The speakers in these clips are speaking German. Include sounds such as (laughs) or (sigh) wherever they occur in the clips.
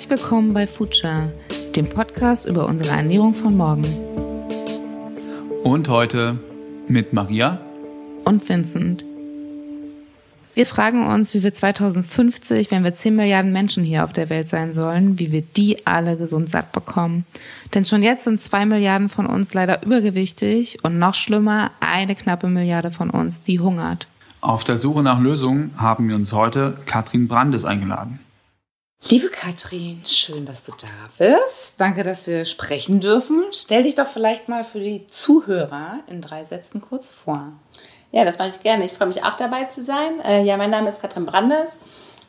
Herzlich willkommen bei Future, dem Podcast über unsere Ernährung von morgen. Und heute mit Maria und Vincent. Wir fragen uns, wie wir 2050, wenn wir 10 Milliarden Menschen hier auf der Welt sein sollen, wie wir die alle gesund satt bekommen. Denn schon jetzt sind 2 Milliarden von uns leider übergewichtig und noch schlimmer, eine knappe Milliarde von uns, die hungert. Auf der Suche nach Lösungen haben wir uns heute Katrin Brandes eingeladen. Liebe Katrin, schön, dass du da bist. Danke, dass wir sprechen dürfen. Stell dich doch vielleicht mal für die Zuhörer in drei Sätzen kurz vor. Ja, das mache ich gerne. Ich freue mich auch dabei zu sein. Äh, ja, mein Name ist Katrin Brandes.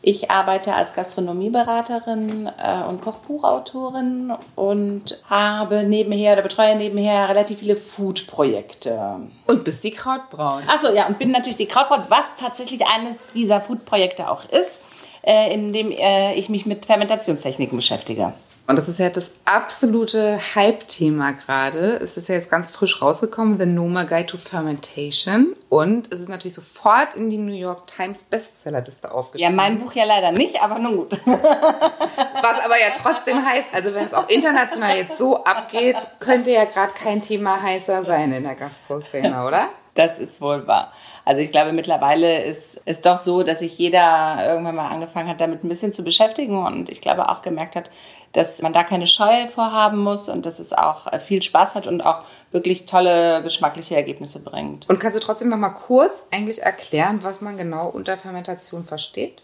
Ich arbeite als Gastronomieberaterin äh, und Kochbuchautorin und habe nebenher oder betreue nebenher relativ viele Food-Projekte. Und bist die Krautbraut. Achso, ja, und bin natürlich die Krautbraut, was tatsächlich eines dieser Food-Projekte auch ist, äh, in dem äh, ich mich mit Fermentationstechniken beschäftige. Und das ist ja das absolute Hype-Thema gerade. Es ist ja jetzt ganz frisch rausgekommen, The Noma Guide to Fermentation. Und es ist natürlich sofort in die New York Times Bestsellerliste aufgestiegen. Ja, mein Buch ja leider nicht, aber nun gut. (laughs) Was aber ja trotzdem heißt, also wenn es auch international jetzt so abgeht, könnte ja gerade kein Thema heißer sein in der Gastro-Szene, oder? Das ist wohl wahr. Also ich glaube, mittlerweile ist es doch so, dass sich jeder irgendwann mal angefangen hat, damit ein bisschen zu beschäftigen und ich glaube auch gemerkt hat, dass man da keine Scheu vorhaben muss und dass es auch viel Spaß hat und auch wirklich tolle geschmackliche Ergebnisse bringt. Und kannst du trotzdem noch mal kurz eigentlich erklären, was man genau unter Fermentation versteht?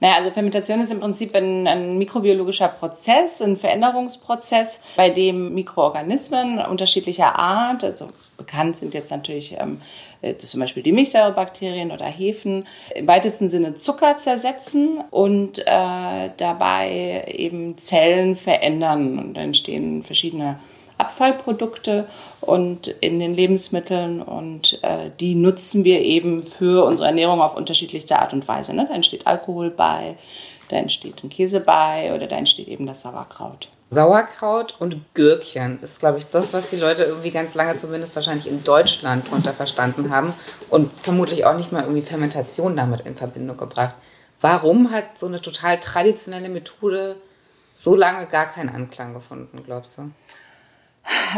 Naja, also Fermentation ist im Prinzip ein, ein, mikrobiologischer Prozess, ein Veränderungsprozz, bei dem Mikroorganismen unterschiedlicher Art, also bekannt sind jetzt natürlich ähm, äh, zum Beispiel die Milchsäurebakterien oder Hefen, im weitesten Sinne Zucker zersetzen und äh, dabei eben Zellen verändern. Und da entstehen verschiedene Abfallprodukte und in den Lebensmitteln und äh, die nutzen wir eben für unsere Ernährung auf unterschiedlichste Art und Weise. Ne? Da entsteht Alkohol bei, da entsteht ein Käse bei oder da entsteht eben das Sauerkraut. Sauerkraut und Gürkchen ist, glaube ich, das, was die Leute irgendwie ganz lange zumindest wahrscheinlich in Deutschland drunter verstanden haben und vermutlich auch nicht mal irgendwie Fermentation damit in Verbindung gebracht. Warum hat so eine total traditionelle Methode so lange gar keinen Anklang gefunden, glaubst du?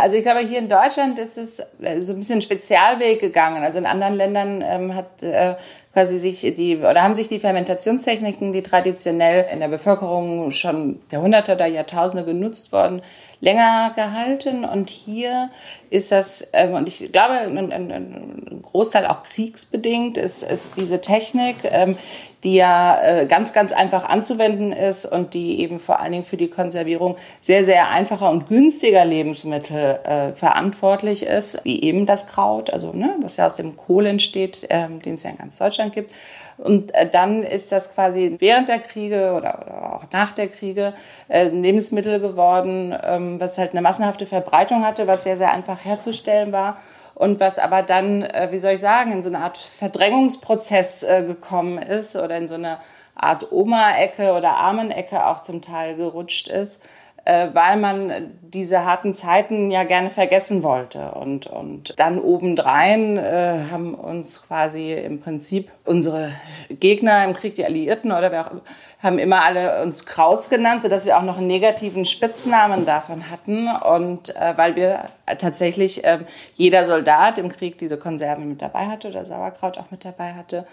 Also ich glaube, hier in Deutschland ist es äh, so ein bisschen Spezialweg gegangen. Also in anderen Ländern ähm, hat äh, quasi sich die oder haben sich die Fermentationstechniken, die traditionell in der Bevölkerung schon Jahrhunderte oder Jahrtausende genutzt worden, länger gehalten. Und hier ist das, ähm, und ich glaube, ein, ein Großteil auch kriegsbedingt, ist, ist diese Technik, ähm, die ja äh, ganz, ganz einfach anzuwenden ist und die eben vor allen Dingen für die Konservierung sehr, sehr einfacher und günstiger Lebensmittel äh, verantwortlich ist, wie eben das Kraut, also ne, was ja aus dem Kohl entsteht, ähm, den es ja in ganz Deutschland gibt. Und äh, dann ist das quasi während der Kriege oder, auch nach der Kriege äh, ein Lebensmittel geworden, ähm, was halt eine massenhafte Verbreitung hatte, was sehr, sehr einfach herzustellen war und was aber dann, äh, wie soll ich sagen, in so eine Art Verdrängungsprozess äh, gekommen ist oder in so eine Art Oma-Ecke oder Armen-Ecke auch zum Teil gerutscht ist äh, weil man diese harten Zeiten ja gerne vergessen wollte. Und, und dann obendrein äh, haben uns quasi im Prinzip unsere Gegner im Krieg, die Alliierten oder wer auch haben immer alle uns Krauts genannt, sodass wir auch noch einen negativen Spitznamen davon hatten. Und äh, weil wir tatsächlich äh, jeder Soldat im Krieg diese Konserven mit dabei hatte oder Sauerkraut auch mit dabei hatte.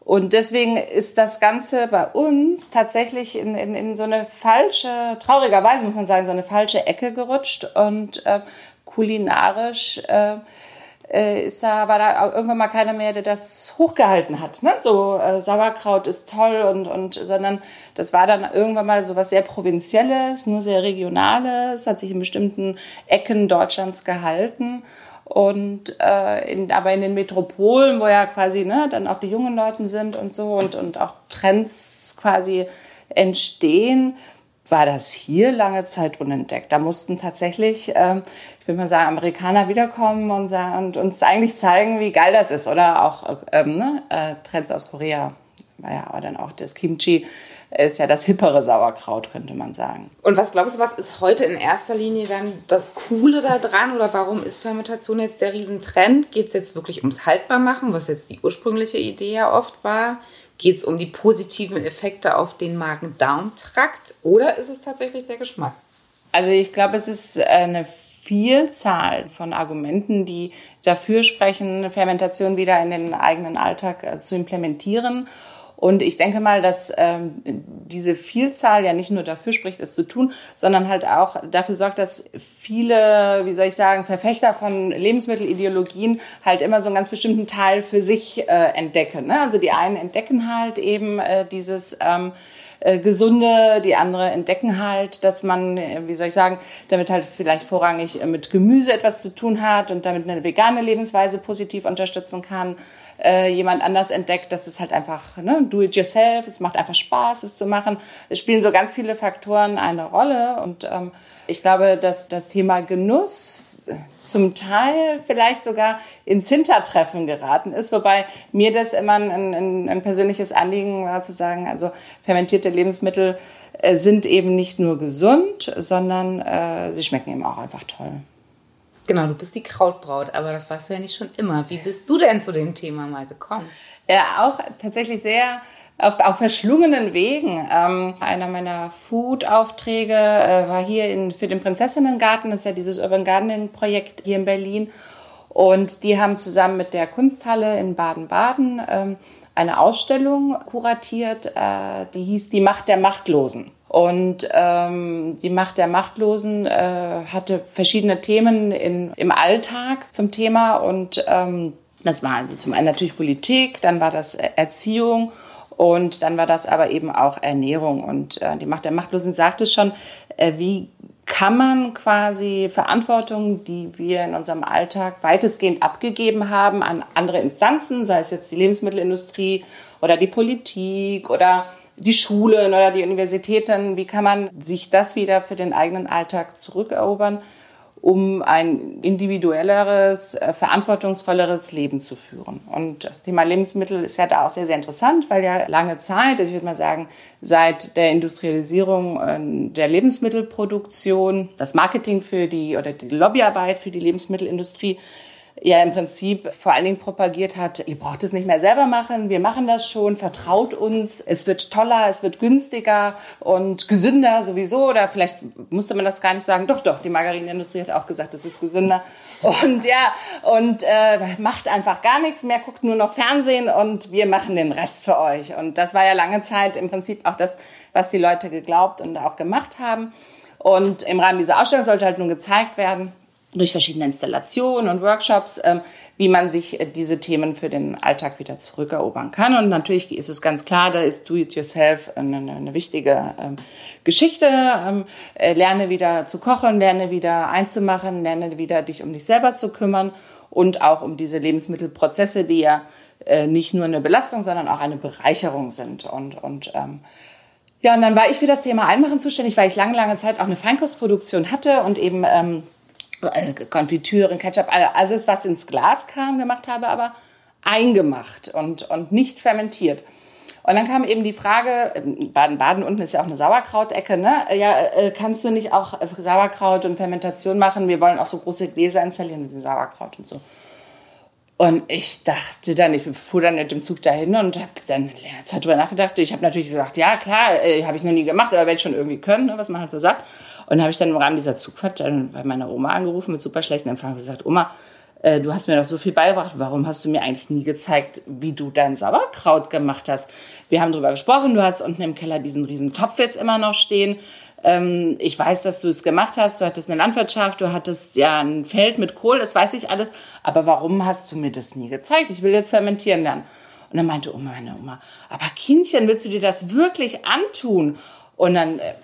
Und deswegen ist das Ganze bei uns tatsächlich in, in, in so eine falsche, traurigerweise muss man sagen, so eine falsche Ecke gerutscht und äh, kulinarisch äh, äh, ist da, war da irgendwann mal keiner mehr, der das hochgehalten hat. Ne? So äh, Sauerkraut ist toll und, und sondern das war dann irgendwann mal so was sehr Provinzielles, nur sehr Regionales, hat sich in bestimmten Ecken Deutschlands gehalten. Und äh, in, aber in den Metropolen, wo ja quasi ne, dann auch die jungen Leute sind und so und, und auch Trends quasi entstehen, war das hier lange Zeit unentdeckt. Da mussten tatsächlich, äh, ich will mal sagen, Amerikaner wiederkommen und, und uns eigentlich zeigen, wie geil das ist. Oder auch ähm, ne, äh, Trends aus Korea, war ja aber dann auch das Kimchi ist ja das hippere Sauerkraut, könnte man sagen. Und was glaubst du, was ist heute in erster Linie dann das Coole daran oder warum ist Fermentation jetzt der Riesentrend? Geht es jetzt wirklich ums Haltbarmachen, was jetzt die ursprüngliche Idee ja oft war? Geht es um die positiven Effekte auf den Magen-Darm-Trakt oder ist es tatsächlich der Geschmack? Also ich glaube, es ist eine Vielzahl von Argumenten, die dafür sprechen, Fermentation wieder in den eigenen Alltag äh, zu implementieren. Und ich denke mal, dass ähm, diese Vielzahl ja nicht nur dafür spricht, es zu tun, sondern halt auch dafür sorgt, dass viele, wie soll ich sagen, Verfechter von Lebensmittelideologien halt immer so einen ganz bestimmten Teil für sich äh, entdecken. Ne? Also die einen entdecken halt eben äh, dieses ähm, äh, gesunde, die andere entdecken halt, dass man, äh, wie soll ich sagen, damit halt vielleicht vorrangig äh, mit Gemüse etwas zu tun hat und damit eine vegane Lebensweise positiv unterstützen kann. Äh, jemand anders entdeckt, dass es halt einfach ne, do it yourself, es macht einfach Spaß, es zu machen. Es spielen so ganz viele Faktoren eine Rolle und ähm, ich glaube, dass das Thema Genuss zum Teil vielleicht sogar ins Hintertreffen geraten ist, wobei mir das immer ein, ein, ein persönliches Anliegen war zu sagen, also fermentierte Lebensmittel äh, sind eben nicht nur gesund, sondern äh, sie schmecken eben auch einfach toll. Genau, du bist die Krautbraut, aber das warst du ja nicht schon immer. Wie bist du denn zu dem Thema mal gekommen? Ja, auch tatsächlich sehr auf, auf verschlungenen Wegen. Ähm, einer meiner Food-Aufträge äh, war hier in, für den Prinzessinnengarten, das ist ja dieses Urban Gardening-Projekt hier in Berlin. Und die haben zusammen mit der Kunsthalle in Baden-Baden ähm, eine Ausstellung kuratiert, äh, die hieß Die Macht der Machtlosen. Und ähm, die Macht der Machtlosen äh, hatte verschiedene Themen in, im Alltag zum Thema. Und ähm, das war also zum einen natürlich Politik, dann war das Erziehung und dann war das aber eben auch Ernährung. Und äh, die Macht der Machtlosen sagt es schon, äh, wie kann man quasi Verantwortung, die wir in unserem Alltag weitestgehend abgegeben haben an andere Instanzen, sei es jetzt die Lebensmittelindustrie oder die Politik oder die Schulen oder die Universitäten, wie kann man sich das wieder für den eigenen Alltag zurückerobern? Um ein individuelleres, äh, verantwortungsvolleres Leben zu führen. Und das Thema Lebensmittel ist ja da auch sehr, sehr interessant, weil ja lange Zeit, ich würde mal sagen, seit der Industrialisierung äh, der Lebensmittelproduktion, das Marketing für die oder die Lobbyarbeit für die Lebensmittelindustrie ja im Prinzip vor allen Dingen propagiert hat, ihr braucht es nicht mehr selber machen, wir machen das schon, vertraut uns, es wird toller, es wird günstiger und gesünder sowieso. Oder vielleicht musste man das gar nicht sagen, doch, doch, die Margarinenindustrie hat auch gesagt, es ist gesünder. Und ja, und äh, macht einfach gar nichts mehr, guckt nur noch Fernsehen und wir machen den Rest für euch. Und das war ja lange Zeit im Prinzip auch das, was die Leute geglaubt und auch gemacht haben. Und im Rahmen dieser Ausstellung sollte halt nun gezeigt werden, durch verschiedene Installationen und Workshops, ähm, wie man sich äh, diese Themen für den Alltag wieder zurückerobern kann. Und natürlich ist es ganz klar, da ist Do-it-yourself eine, eine wichtige ähm, Geschichte. Ähm, äh, lerne wieder zu kochen, lerne wieder einzumachen, lerne wieder dich um dich selber zu kümmern und auch um diese Lebensmittelprozesse, die ja äh, nicht nur eine Belastung, sondern auch eine Bereicherung sind. Und, und ja, und dann war ich für das Thema Einmachen zuständig, weil ich lange, lange Zeit auch eine Feinkostproduktion hatte und eben ähm, äh, Konfitüren, Ketchup, alles, was ins Glas kam, gemacht habe, aber eingemacht und, und nicht fermentiert. Und dann kam eben die Frage, ähm, Baden-Baden unten ist ja auch eine Sauerkrautecke, ne? Ja, äh, kannst du nicht auch Sauerkraut und Fermentation machen? Wir wollen auch so große Gläser installieren mit Sauerkraut und so. Und ich dachte dann, ich fuhr dann mit dem Zug dahin und habe dann länger Zeit drüber nachgedacht. Ich habe natürlich gesagt, ja klar, äh, habe ich noch nie gemacht, aber werde schon irgendwie können, ne, was man halt so sagt. Und dann habe ich dann im Rahmen dieser Zugfahrt dann bei meiner Oma angerufen mit super schlechten Empfang und gesagt, Oma, äh, du hast mir doch so viel beigebracht, warum hast du mir eigentlich nie gezeigt, wie du dein Sauerkraut gemacht hast? Wir haben darüber gesprochen, du hast unten im Keller diesen riesen Topf jetzt immer noch stehen. Ähm, ich weiß, dass du es gemacht hast, du hattest eine Landwirtschaft, du hattest ja ein Feld mit Kohl, das weiß ich alles, aber warum hast du mir das nie gezeigt? Ich will jetzt fermentieren lernen. Und dann meinte Oma, meine Oma, aber Kindchen, willst du dir das wirklich antun? Und dann äh,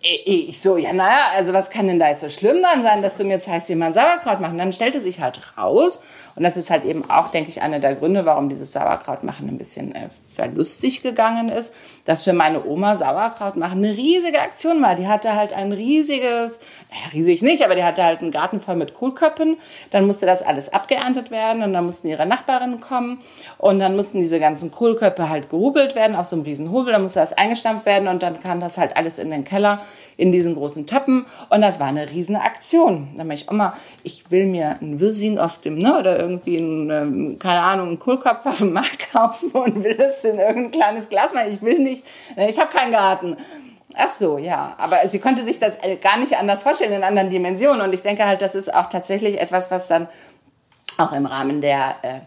ich so, ja, naja, also was kann denn da jetzt so schlimm dran sein, dass du mir zeigst, wie man Sauerkraut macht? Und dann stellte sich halt raus, und das ist halt eben auch, denke ich, einer der Gründe, warum dieses Sauerkraut machen ein bisschen äh, verlustig gegangen ist, dass für meine Oma Sauerkraut machen eine riesige Aktion war. Die hatte halt ein riesiges, naja, riesig nicht, aber die hatte halt einen Garten voll mit Kohlköppen. Dann musste das alles abgeerntet werden und dann mussten ihre Nachbarinnen kommen und dann mussten diese ganzen Kohlköpfe halt gehobelt werden auf so einem riesen Hobel. Dann musste das eingestampft werden und dann kam das halt alles in den Keller in diesen großen Töppen und das war eine riesen Aktion. Dann meinte ich, Oma, ich will mir ein Wirsin auf dem, ne, oder irgendwie ein, ähm, keine Ahnung, einen Kohlkopf auf dem Markt (laughs) kaufen und will in irgendein kleines Glas. Ich will nicht, ne, ich habe keinen Garten. Ach so, ja. Aber sie konnte sich das gar nicht anders vorstellen in anderen Dimensionen. Und ich denke halt, das ist auch tatsächlich etwas, was dann auch im Rahmen der äh,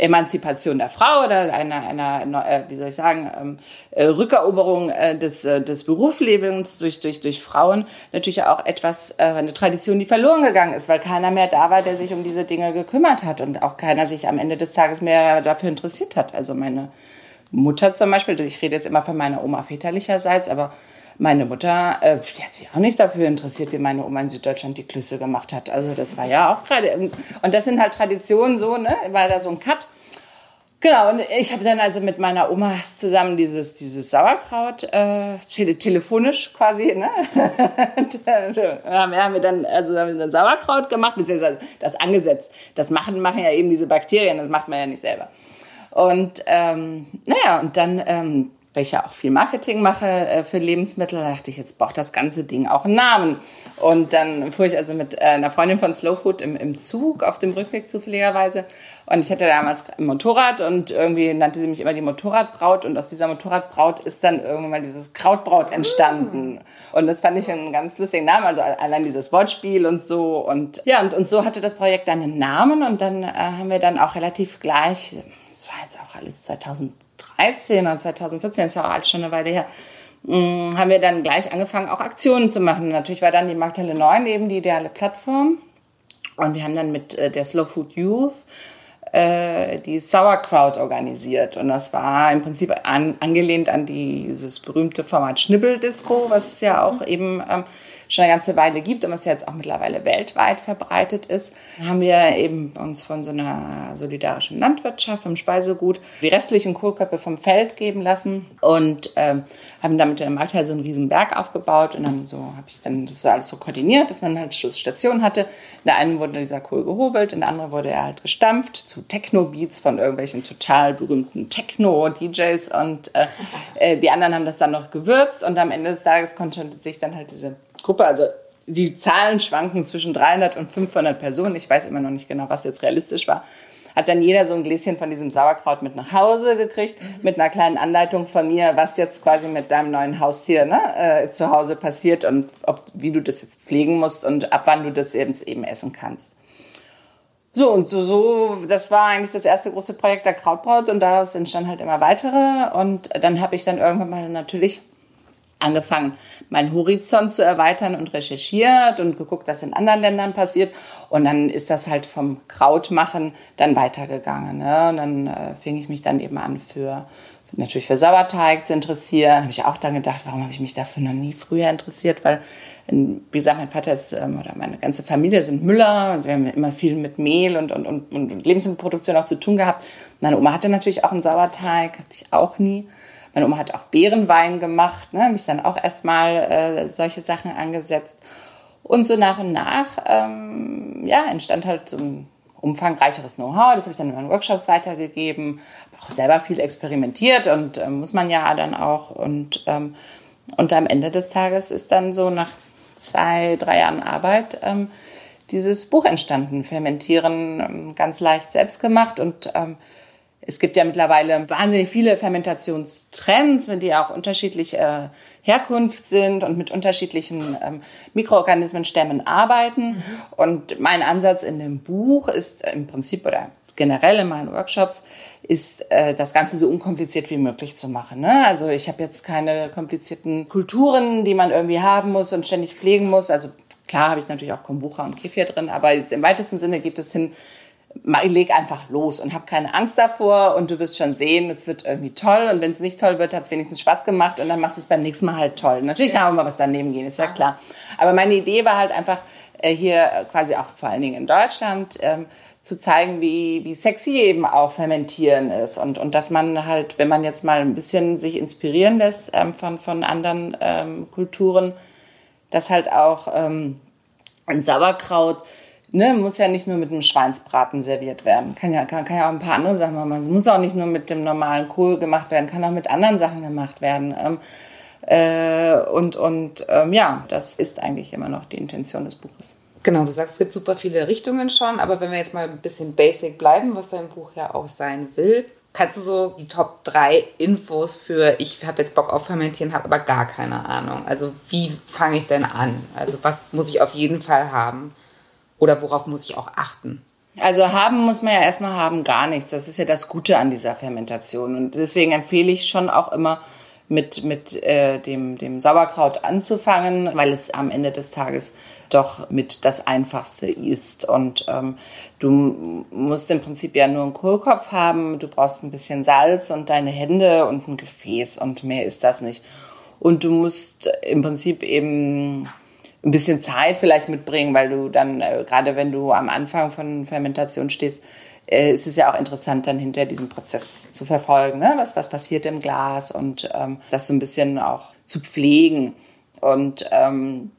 Emanzipation der Frau oder einer, einer äh, wie soll ich sagen, ähm, äh, Rückeroberung äh, des, äh, des Berufslebens durch, durch, durch Frauen natürlich auch etwas, äh, eine Tradition, die verloren gegangen ist, weil keiner mehr da war, der sich um diese Dinge gekümmert hat und auch keiner sich am Ende des Tages mehr dafür interessiert hat. Also meine Mutter zum Beispiel, ich rede jetzt immer von meiner Oma väterlicherseits, aber meine Mutter, äh, die hat sich auch nicht dafür interessiert, wie meine Oma in Süddeutschland die Klüsse gemacht hat. Also das war ja auch gerade, und das sind halt Traditionen so, ne, war da so ein Cut. Genau, und ich habe dann also mit meiner Oma zusammen dieses, dieses Sauerkraut äh, tele telefonisch quasi, ne? (laughs) haben wir dann also haben wir dann Sauerkraut gemacht, beziehungsweise das angesetzt. Das machen, machen ja eben diese Bakterien, das macht man ja nicht selber. Und ähm, naja, und dann ähm, weil ich ja auch viel Marketing mache äh, für Lebensmittel, dachte ich, jetzt braucht das ganze Ding auch einen Namen. Und dann fuhr ich also mit äh, einer Freundin von Slow Food im, im Zug auf dem Rückweg zufälligerweise. Und ich hatte damals ein Motorrad und irgendwie nannte sie mich immer die Motorradbraut. Und aus dieser Motorradbraut ist dann irgendwann mal dieses Krautbraut entstanden. Und das fand ich einen ganz lustigen Namen, also allein dieses Wortspiel und so. Und ja, und, und so hatte das Projekt dann einen Namen. Und dann äh, haben wir dann auch relativ gleich, das war jetzt auch alles 2000 2013 oder 2014, ist ja auch alles schon eine Weile her, mm, haben wir dann gleich angefangen, auch Aktionen zu machen. Natürlich war dann die Markthalle 9 eben die ideale Plattform. Und wir haben dann mit äh, der Slow Food Youth äh, die Sauerkraut organisiert. Und das war im Prinzip an, angelehnt an dieses berühmte Format Schnibbeldisco, was ja auch eben ähm, schon eine ganze Weile gibt und was jetzt auch mittlerweile weltweit verbreitet ist, haben wir eben uns von so einer solidarischen Landwirtschaft vom Speisegut die restlichen Kohlköpfe vom Feld geben lassen und ähm, haben damit in der Markthalle so einen riesen Berg aufgebaut und dann so habe ich dann das alles so koordiniert, dass man halt Stationen hatte. In der einen wurde dieser Kohl gehobelt, in der anderen wurde er halt gestampft zu Techno-Beats von irgendwelchen total berühmten Techno-DJs und äh, äh, die anderen haben das dann noch gewürzt und am Ende des Tages konnte sich dann halt diese Gruppe, also die Zahlen schwanken zwischen 300 und 500 Personen. Ich weiß immer noch nicht genau, was jetzt realistisch war. Hat dann jeder so ein Gläschen von diesem Sauerkraut mit nach Hause gekriegt, mhm. mit einer kleinen Anleitung von mir, was jetzt quasi mit deinem neuen Haustier ne, äh, zu Hause passiert und ob, wie du das jetzt pflegen musst und ab wann du das jetzt eben essen kannst. So, und so, so, das war eigentlich das erste große Projekt der Krautbraut und daraus entstanden halt immer weitere. Und dann habe ich dann irgendwann mal natürlich angefangen, meinen Horizont zu erweitern und recherchiert und geguckt, was in anderen Ländern passiert. Und dann ist das halt vom Krautmachen dann weitergegangen. Ne? Und dann äh, fing ich mich dann eben an für natürlich für Sauerteig zu interessieren. Habe ich auch dann gedacht, warum habe ich mich dafür noch nie früher interessiert? Weil, wie gesagt, mein Vater ist, ähm, oder meine ganze Familie sind Müller. Also wir haben immer viel mit Mehl und, und, und, und Lebensmittelproduktion auch zu tun gehabt. Meine Oma hatte natürlich auch einen Sauerteig, hatte ich auch nie. Meine Oma hat auch Beerenwein gemacht, ne, mich dann auch erstmal äh, solche Sachen angesetzt. Und so nach und nach ähm, ja, entstand halt so ein umfangreicheres Know-how. Das habe ich dann in meinen Workshops weitergegeben, auch selber viel experimentiert und äh, muss man ja dann auch. Und, ähm, und am Ende des Tages ist dann so nach zwei, drei Jahren Arbeit ähm, dieses Buch entstanden. Fermentieren ähm, ganz leicht selbst gemacht und ähm, es gibt ja mittlerweile wahnsinnig viele Fermentationstrends, die auch unterschiedlich äh, Herkunft sind und mit unterschiedlichen ähm, Mikroorganismenstämmen arbeiten. Mhm. Und mein Ansatz in dem Buch ist im Prinzip oder generell in meinen Workshops ist äh, das Ganze so unkompliziert wie möglich zu machen. Ne? Also ich habe jetzt keine komplizierten Kulturen, die man irgendwie haben muss und ständig pflegen muss. Also klar habe ich natürlich auch Kombucha und Kefir drin, aber jetzt im weitesten Sinne geht es hin leg einfach los und hab keine Angst davor und du wirst schon sehen, es wird irgendwie toll und wenn es nicht toll wird, hat es wenigstens Spaß gemacht und dann machst du es beim nächsten Mal halt toll. Natürlich kann auch mal was daneben gehen, ist ja klar. Aber meine Idee war halt einfach, äh, hier quasi auch vor allen Dingen in Deutschland, ähm, zu zeigen, wie, wie sexy eben auch Fermentieren ist und, und dass man halt, wenn man jetzt mal ein bisschen sich inspirieren lässt ähm, von, von anderen ähm, Kulturen, dass halt auch ähm, ein Sauerkraut ne, muss ja nicht nur mit einem Schweinsbraten serviert werden. Kann ja, kann, kann ja auch ein paar andere Sachen machen. Es muss auch nicht nur mit dem normalen Kohl gemacht werden, kann auch mit anderen Sachen gemacht werden. Ähm, äh, und und ähm, ja, das ist eigentlich immer noch die Intention des Buches. Genau, du sagst, es gibt super viele Richtungen schon, aber wenn wir jetzt mal ein bisschen basic bleiben, was dein Buch ja auch sein will, kannst du so die Top 3 Infos für, ich habe jetzt Bock auf Fermentieren, habe aber gar keine Ahnung. Also wie fange ich denn an? Also was muss ich auf jeden Fall haben? Oder worauf muss ich auch achten? Also haben muss man ja erstmal haben gar nichts. Das ist ja das Gute an dieser Fermentation. Und deswegen empfehle ich schon auch immer, mit, mit äh, dem, dem Sauerkraut anzufangen, weil es am Ende des Tages doch mit das Einfachste ist. Und ähm, du musst im Prinzip ja nur einen Kohlkopf haben, du brauchst ein bisschen Salz und deine Hände und ein Gefäß und mehr ist das nicht. Und du musst im Prinzip eben ein bisschen Zeit vielleicht mitbringen, weil du dann, äh, gerade wenn du am Anfang von Fermentation stehst, äh, ist es ja auch interessant, dann hinter diesem Prozess zu verfolgen, ne? was, was passiert im Glas und ähm, das so ein bisschen auch zu pflegen. Und ähm,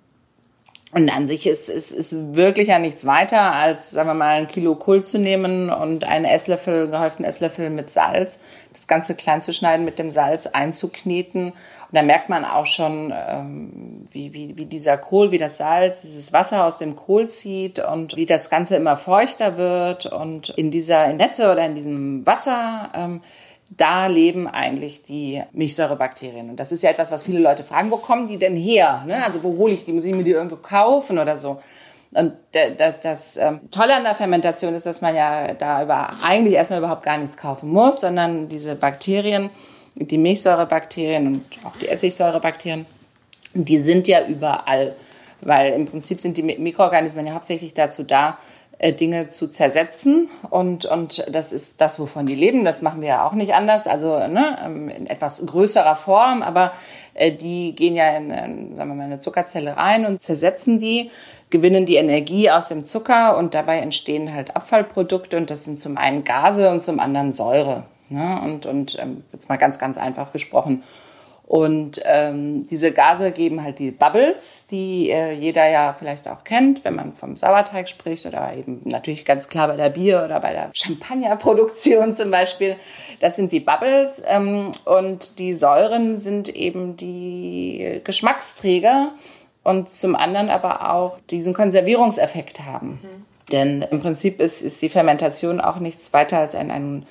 und an sich ist, ist, ist wirklich ja nichts weiter, als, sagen wir mal, ein Kilo Kohl zu nehmen und einen Esslöffel, gehäuften Esslöffel mit Salz, das Ganze klein zu schneiden, mit dem Salz einzukneten. Und da merkt man auch schon, ähm, wie, wie, wie dieser Kohl, wie das Salz, dieses Wasser aus dem Kohl zieht und wie das Ganze immer feuchter wird. Und in dieser Nässe oder in diesem Wasser ähm, da leben eigentlich die Milchsäurebakterien. Und das ist ja etwas, was viele Leute fragen, wo kommen die denn her? Ne? Also wo hole ich die? Muss ich mir die irgendwo kaufen oder so? Und das ähm, Tolle an der Fermentation ist, dass man ja da über, eigentlich erstmal überhaupt gar nichts kaufen muss, sondern diese Bakterien, die Milchsäurebakterien und auch die Essigsäurebakterien, die sind ja überall. Weil im Prinzip sind die Mikroorganismen ja hauptsächlich dazu da, äh, Dinge zu zersetzen und, und das ist das, wovon die leben. Das machen wir ja auch nicht anders, also ne, ähm, in etwas größerer Form, aber äh, die gehen ja in, in, sagen wir mal, eine Zuckerzelle rein und zersetzen die, gewinnen die Energie aus dem Zucker und dabei entstehen halt Abfallprodukte und das sind zum einen Gase und zum anderen Säure. Ne? Und, und ähm, jetzt mal ganz, ganz einfach gesprochen. Und ähm, diese Gase geben halt die Bubbles, die äh, jeder ja vielleicht auch kennt, wenn man vom Sauerteig spricht oder eben natürlich ganz klar bei der Bier- oder bei der Champagnerproduktion zum Beispiel. Das sind die Bubbles ähm, und die Säuren sind eben die Geschmacksträger und zum anderen aber auch diesen Konservierungseffekt haben. Mhm. Denn im Prinzip ist, ist die Fermentation auch nichts weiter als ein, ein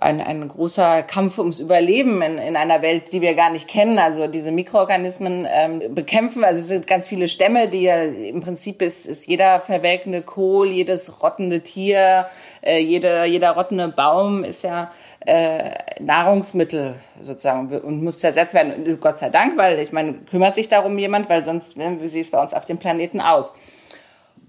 ein, ein großer Kampf ums Überleben in, in einer Welt, die wir gar nicht kennen. Also diese Mikroorganismen ähm, bekämpfen. Also es sind ganz viele Stämme, die ja im Prinzip ist, ist jeder verwelkende Kohl, jedes rottende Tier, äh, jeder, jeder rottende Baum ist ja äh, Nahrungsmittel sozusagen und muss zersetzt werden. Gott sei Dank, weil ich meine, kümmert sich darum jemand, weil sonst, wie sieht es bei uns auf dem Planeten aus?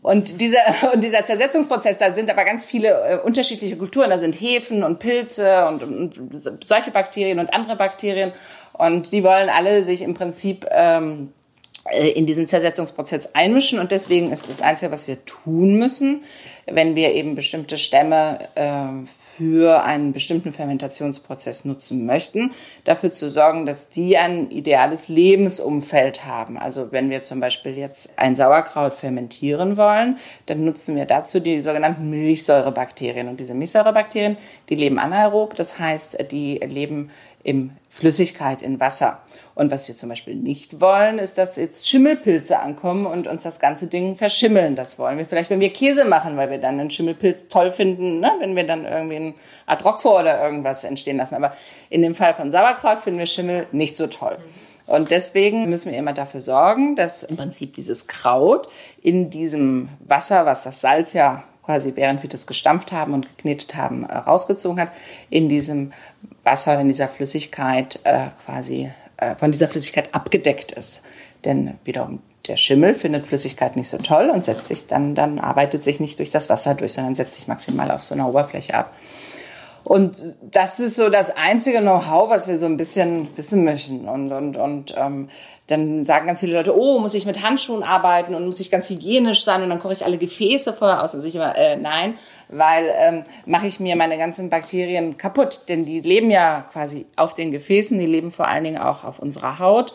Und dieser, (laughs) und dieser Zersetzungsprozess, da sind aber ganz viele äh, unterschiedliche Kulturen. Da sind Hefen und Pilze und, und solche Bakterien und andere Bakterien. Und die wollen alle sich im Prinzip ähm, äh, in diesen Zersetzungsprozess einmischen. Und deswegen ist das Einzige, was wir tun müssen, wenn wir eben bestimmte Stämme äh, für einen bestimmten Fermentationsprozess nutzen möchten, dafür zu sorgen, dass die ein ideales Lebensumfeld haben. Also wenn wir zum Beispiel jetzt ein Sauerkraut fermentieren wollen, dann nutzen wir dazu die sogenannten Milchsäurebakterien. Und diese Milchsäurebakterien, die leben anaerob, das heißt, die leben in Flüssigkeit, in Wasser. Und was wir zum Beispiel nicht wollen, ist, dass jetzt Schimmelpilze ankommen und uns das ganze Ding verschimmeln. Das wollen wir vielleicht, wenn wir Käse machen, weil wir dann einen Schimmelpilz toll finden, ne? wenn wir dann irgendwie ein Ad Roquefort oder irgendwas entstehen lassen. Aber in dem Fall von Sauerkraut finden wir Schimmel nicht so toll. Und deswegen müssen wir immer dafür sorgen, dass im Prinzip dieses Kraut in diesem Wasser, was das Salz ja quasi während wir das gestampft haben und geknetet haben, rausgezogen hat, in diesem Wasser, in dieser Flüssigkeit äh, quasi äh, von dieser Flüssigkeit abgedeckt ist. Denn wiederum der Schimmel findet Flüssigkeit nicht so toll und setzt sich dann, dann arbeitet sich nicht durch das Wasser durch, sondern setzt sich maximal auf so einer Oberfläche ab. Und das ist so das einzige Know-how, was wir so ein bisschen wissen möchten. Und, und, und ähm, dann sagen ganz viele Leute, oh, muss ich mit Handschuhen arbeiten und muss ich ganz hygienisch sein und dann koche ich alle Gefäße vorher aus. Und ich immer, äh, nein, weil ähm, mache ich mir meine ganzen Bakterien kaputt. Denn die leben ja quasi auf den Gefäßen, die leben vor allen Dingen auch auf unserer Haut.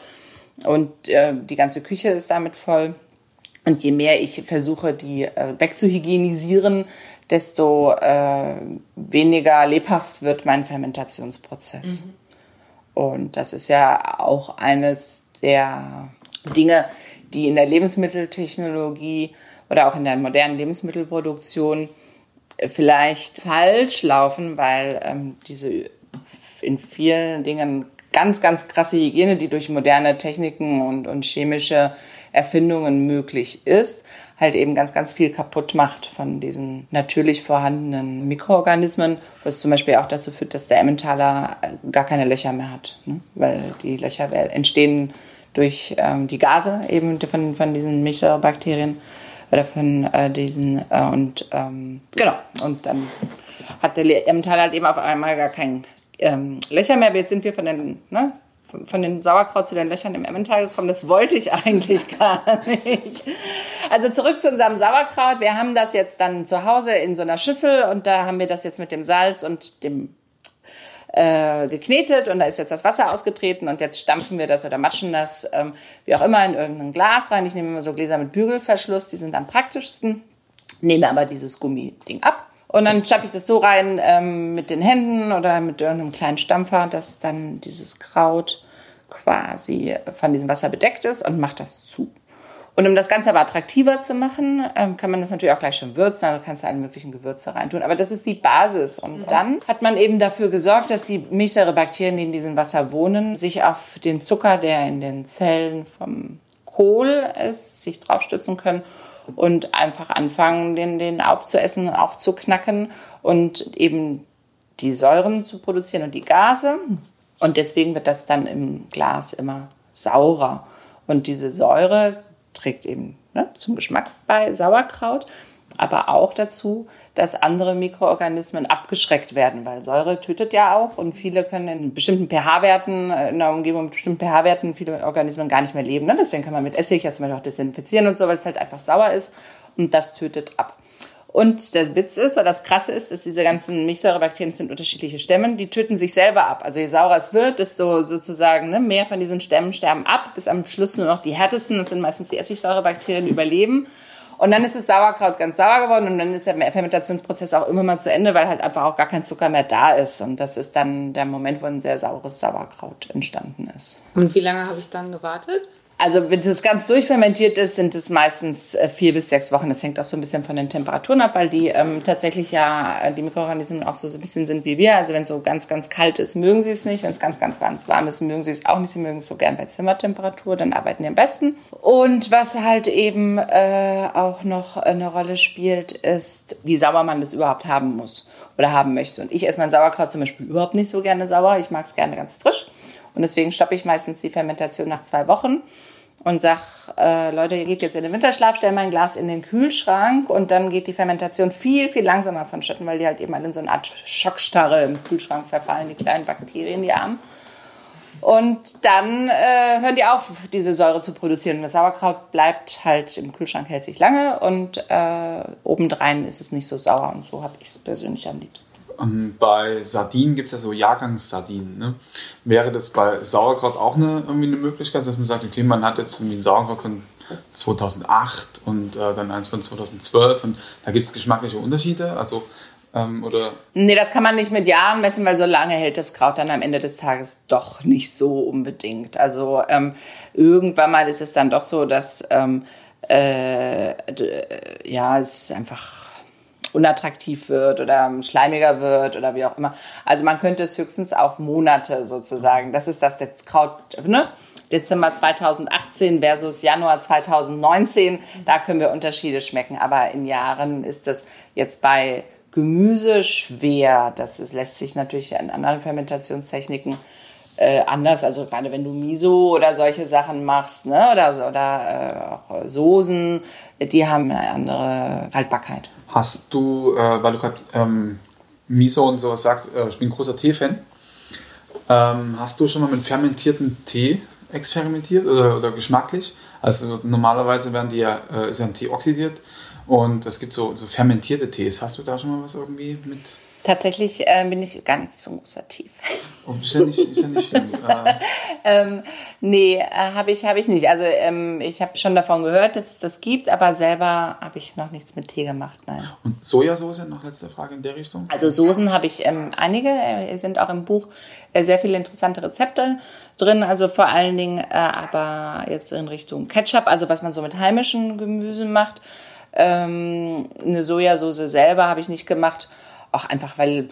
Und äh, die ganze Küche ist damit voll. Und je mehr ich versuche, die äh, wegzuhygienisieren, desto äh, weniger lebhaft wird mein Fermentationsprozess. Mhm. Und das ist ja auch eines der Dinge, die in der Lebensmitteltechnologie oder auch in der modernen Lebensmittelproduktion vielleicht falsch laufen, weil ähm, diese in vielen Dingen ganz, ganz krasse Hygiene, die durch moderne Techniken und, und chemische Erfindungen möglich ist, halt eben ganz, ganz viel kaputt macht von diesen natürlich vorhandenen Mikroorganismen, was zum Beispiel auch dazu führt, dass der Emmentaler äh, gar keine Löcher mehr hat, ne? weil die Löcher entstehen durch ähm, die Gase eben von, von diesen Milchsäurebakterien oder von äh, diesen äh, und ähm, genau und dann hat der Emmentaler halt eben auf einmal gar kein ähm, Löcher mehr. Jetzt sind wir von den ne, von den Sauerkraut zu den Löchern im Emmental gekommen. Das wollte ich eigentlich (laughs) gar nicht. Also zurück zu unserem Sauerkraut. Wir haben das jetzt dann zu Hause in so einer Schüssel und da haben wir das jetzt mit dem Salz und dem äh, geknetet und da ist jetzt das Wasser ausgetreten und jetzt stampfen wir das oder matschen das, ähm, wie auch immer, in irgendein Glas rein. Ich nehme immer so Gläser mit Bügelverschluss, die sind am praktischsten. Nehme aber dieses Gummiding ab und dann schaffe ich das so rein ähm, mit den Händen oder mit irgendeinem kleinen Stampfer, dass dann dieses Kraut quasi von diesem Wasser bedeckt ist und mache das zu. Und um das Ganze aber attraktiver zu machen, ähm, kann man das natürlich auch gleich schon würzen. Also kannst du alle möglichen Gewürze reintun. Aber das ist die Basis. Und mhm. dann hat man eben dafür gesorgt, dass die Milchsäurebakterien, die in diesem Wasser wohnen, sich auf den Zucker, der in den Zellen vom Kohl ist, sich draufstützen können und einfach anfangen, den, den aufzuessen, aufzuknacken und eben die Säuren zu produzieren und die Gase. Und deswegen wird das dann im Glas immer saurer. Und diese Säure trägt eben ne, zum Geschmack bei Sauerkraut aber auch dazu, dass andere Mikroorganismen abgeschreckt werden, weil Säure tötet ja auch und viele können in bestimmten pH-Werten, äh, in der Umgebung mit bestimmten pH-Werten, viele Organismen gar nicht mehr leben. Ne? Deswegen kann man mit Essig ja zum Beispiel auch desinfizieren und so, weil es halt einfach sauer ist und das tötet ab. Und der Witz ist, oder das Krasse ist, dass diese ganzen Milchsäurebakterien sind unterschiedliche Stämmen, die töten sich selber ab. Also je saurer es wird, desto sozusagen ne, mehr von diesen Stämmen sterben ab, bis am Schluss nur noch die härtesten, das sind meistens die Essigsäurebakterien, überleben. Und dann ist das Sauerkraut ganz sauer geworden und dann ist der Fermentationsprozess auch immer mal zu Ende, weil halt einfach auch gar kein Zucker mehr da ist. Und das ist dann der Moment, wo ein sehr saures Sauerkraut entstanden ist. Und wie lange habe ich dann gewartet? Also wenn das ganz durchfermentiert ist, sind es meistens äh, vier bis sechs Wochen. Das hängt auch so ein bisschen von den Temperaturen ab, weil die ähm, tatsächlich ja, äh, die Mikroorganismen auch so, so ein bisschen sind wie wir. Also wenn es so ganz, ganz kalt ist, mögen sie es nicht. Wenn es ganz, ganz, ganz warm ist, mögen sie es auch nicht. Sie mögen es so gern bei Zimmertemperatur, dann arbeiten die am besten. Und was halt eben äh, auch noch eine Rolle spielt, ist, wie sauer man das überhaupt haben muss oder haben möchte. Und ich esse mein Sauerkraut zum Beispiel überhaupt nicht so gerne sauer. Ich mag es gerne ganz frisch. Und deswegen stoppe ich meistens die Fermentation nach zwei Wochen und sag, äh, Leute, ihr geht jetzt in den Winterschlaf, stell mein Glas in den Kühlschrank und dann geht die Fermentation viel, viel langsamer vonstatten, weil die halt eben alle in so eine Art Schockstarre im Kühlschrank verfallen, die kleinen Bakterien, die Armen. Und dann äh, hören die auf, diese Säure zu produzieren. Das Sauerkraut bleibt halt im Kühlschrank, hält sich lange und äh, obendrein ist es nicht so sauer. Und so habe ich es persönlich am liebsten. Ähm, bei Sardinen gibt es ja so Jahrgangssardinen. Ne? Wäre das bei Sauerkraut auch eine, irgendwie eine Möglichkeit, dass man sagt, okay, man hat jetzt irgendwie ein Sauerkraut von 2008 und äh, dann eins von 2012 und da gibt es geschmackliche Unterschiede? Also, ähm, oder? Nee, das kann man nicht mit Jahren messen, weil so lange hält das Kraut dann am Ende des Tages doch nicht so unbedingt. Also ähm, irgendwann mal ist es dann doch so, dass ähm, äh, ja, es einfach unattraktiv wird oder schleimiger wird oder wie auch immer. Also man könnte es höchstens auf Monate sozusagen. Das ist das jetzt Kraut, ne? Dezember 2018 versus Januar 2019. Da können wir Unterschiede schmecken. Aber in Jahren ist das jetzt bei Gemüse schwer. Das ist, lässt sich natürlich in anderen Fermentationstechniken äh, anders. Also gerade wenn du Miso oder solche Sachen machst, ne, oder, oder äh, auch Soßen, die haben eine andere Haltbarkeit. Hast du, äh, weil du gerade ähm, Miso und sowas sagst, äh, ich bin großer Tee-Fan. Ähm, hast du schon mal mit fermentierten Tee experimentiert oder, oder geschmacklich? Also normalerweise werden die ja, äh, ist ja ein Tee oxidiert und es gibt so, so fermentierte Tees. Hast du da schon mal was irgendwie mit? Tatsächlich äh, bin ich gar nicht so ein großer Tee. Oh, ist ja nicht, ist ja nicht schlimm. Äh, (laughs) ähm, nee, äh, habe ich, hab ich nicht. Also ähm, ich habe schon davon gehört, dass es das gibt, aber selber habe ich noch nichts mit Tee gemacht, nein. und Sojasauce, noch letzte Frage in der Richtung? Also Soßen habe ich ähm, einige, äh, sind auch im Buch äh, sehr viele interessante Rezepte drin, also vor allen Dingen aber jetzt in Richtung Ketchup, also was man so mit heimischen Gemüsen macht. Ähm, eine Sojasauce selber habe ich nicht gemacht, auch einfach weil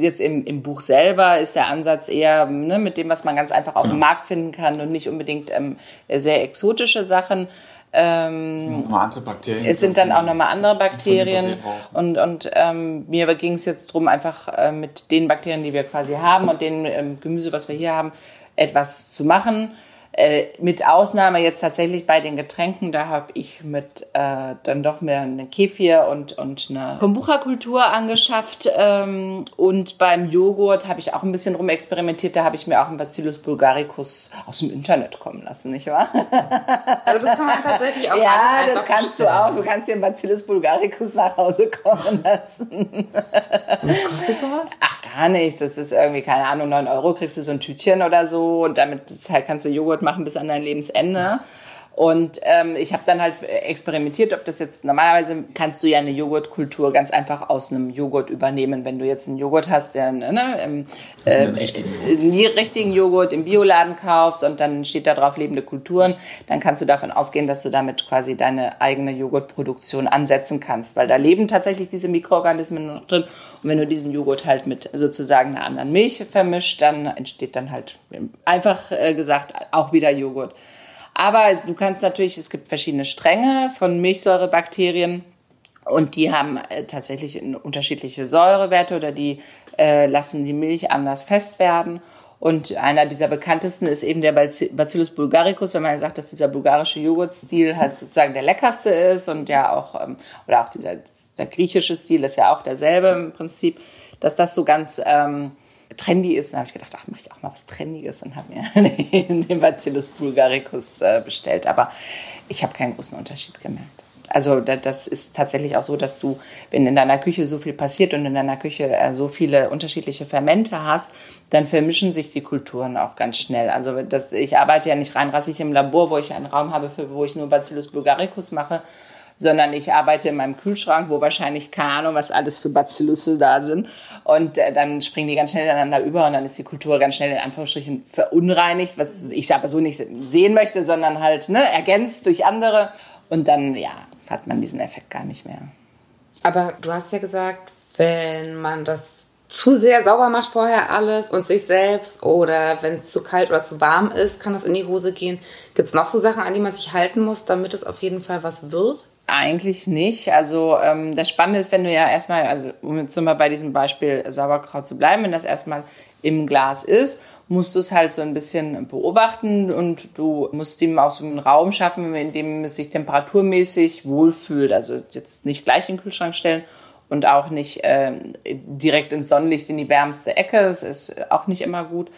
jetzt im, im Buch selber ist der Ansatz eher ne, mit dem, was man ganz einfach auf dem Markt finden kann und nicht unbedingt ähm, sehr exotische Sachen. Ähm, Es sind nochmal andere Bakterien. es sind dann auch nochmal andere Bakterien und, und ähm, mir ging es jetzt drum einfach äh, mit den Bakterien, die wir quasi haben und dem ähm, Gemüse, was wir hier haben, etwas zu machen. Äh, mit Ausnahme jetzt tatsächlich bei den Getränken, da habe ich mit äh, dann doch mehr eine Kefir und, und eine Kombucha-Kultur angeschafft. Ähm, und beim Joghurt habe ich auch ein bisschen rumexperimentiert. Da habe ich mir auch einen Bacillus bulgaricus aus dem Internet kommen lassen, nicht wahr? Also das kann man tatsächlich auch (laughs) Ja, das kannst du bestellen. auch. Du kannst dir einen Bacillus bulgaricus nach Hause kommen lassen. Was kostet sowas? Ach, gar nichts. Das ist irgendwie, keine Ahnung, 9 Euro kriegst du so ein Tütchen oder so und damit halt kannst du Joghurt machen bis an dein Lebensende. Und ähm, ich habe dann halt experimentiert, ob das jetzt normalerweise kannst du ja eine Joghurtkultur ganz einfach aus einem Joghurt übernehmen. Wenn du jetzt einen Joghurt hast, der ne, ähm, äh, einen richtigen einen richtigen Joghurt im Bioladen kaufst und dann steht da drauf lebende Kulturen, dann kannst du davon ausgehen, dass du damit quasi deine eigene Joghurtproduktion ansetzen kannst, weil da leben tatsächlich diese Mikroorganismen noch drin. Und wenn du diesen Joghurt halt mit sozusagen einer anderen Milch vermischt, dann entsteht dann halt einfach äh, gesagt auch wieder Joghurt. Aber du kannst natürlich, es gibt verschiedene Stränge von Milchsäurebakterien. Und die haben äh, tatsächlich unterschiedliche Säurewerte oder die äh, lassen die Milch anders fest werden. Und einer dieser bekanntesten ist eben der Baci- Bacillus bulgaricus, wenn man sagt, dass dieser bulgarische Joghurtstil halt sozusagen der leckerste ist und ja auch, ähm, oder auch dieser der griechische Stil ist ja auch derselbe im Prinzip, dass das so ganz ähm, trendy ist. Und habe ich gedacht, ach, mache ich auch mal was Trendiges und habe mir (laughs) den, Bacillus bulgaricus äh, bestellt. Aber ich habe keinen großen Unterschied gemerkt. Also da- das ist tatsächlich auch so, dass du, wenn in deiner Küche so viel passiert und in deiner Küche äh, so viele unterschiedliche Fermente hast, dann vermischen sich die Kulturen auch ganz schnell. Also das, ich arbeite ja nicht rein rassig im Labor, wo ich einen Raum habe, für, wo ich nur Bacillus bulgaricus mache, sondern ich arbeite in meinem Kühlschrank, wo wahrscheinlich keine Ahnung, was alles für Bacillusse da sind. Und äh, dann springen die ganz schnell ineinander über und dann ist die Kultur ganz schnell in Anführungsstrichen verunreinigt, was ich aber so nicht sehen möchte, sondern halt ne, ergänzt durch andere. Und dann, ja, hat man diesen Effekt gar nicht mehr. Aber du hast ja gesagt, wenn man das zu sehr sauber macht vorher alles und sich selbst oder wenn es zu kalt oder zu warm ist, kann das in die Hose gehen. Gibt es noch so Sachen, an die man sich halten muss, damit es auf jeden Fall was wird? Eigentlich nicht. Also ähm, das Spannende ist, wenn du ja erstmal, also um jetzt mal bei diesem Beispiel Sauerkraut zu bleiben, wenn das erstmal im Glas ist, musst du es halt so ein bisschen beobachten und du musst ihm auch so einen Raum schaffen, in dem es sich temperaturmäßig wohlfühlt. Also jetzt nicht gleich in den Kühlschrank stellen und auch nicht ähm, direkt ins Sonnenlicht in die wärmste Ecke. Das ist auch nicht immer gut,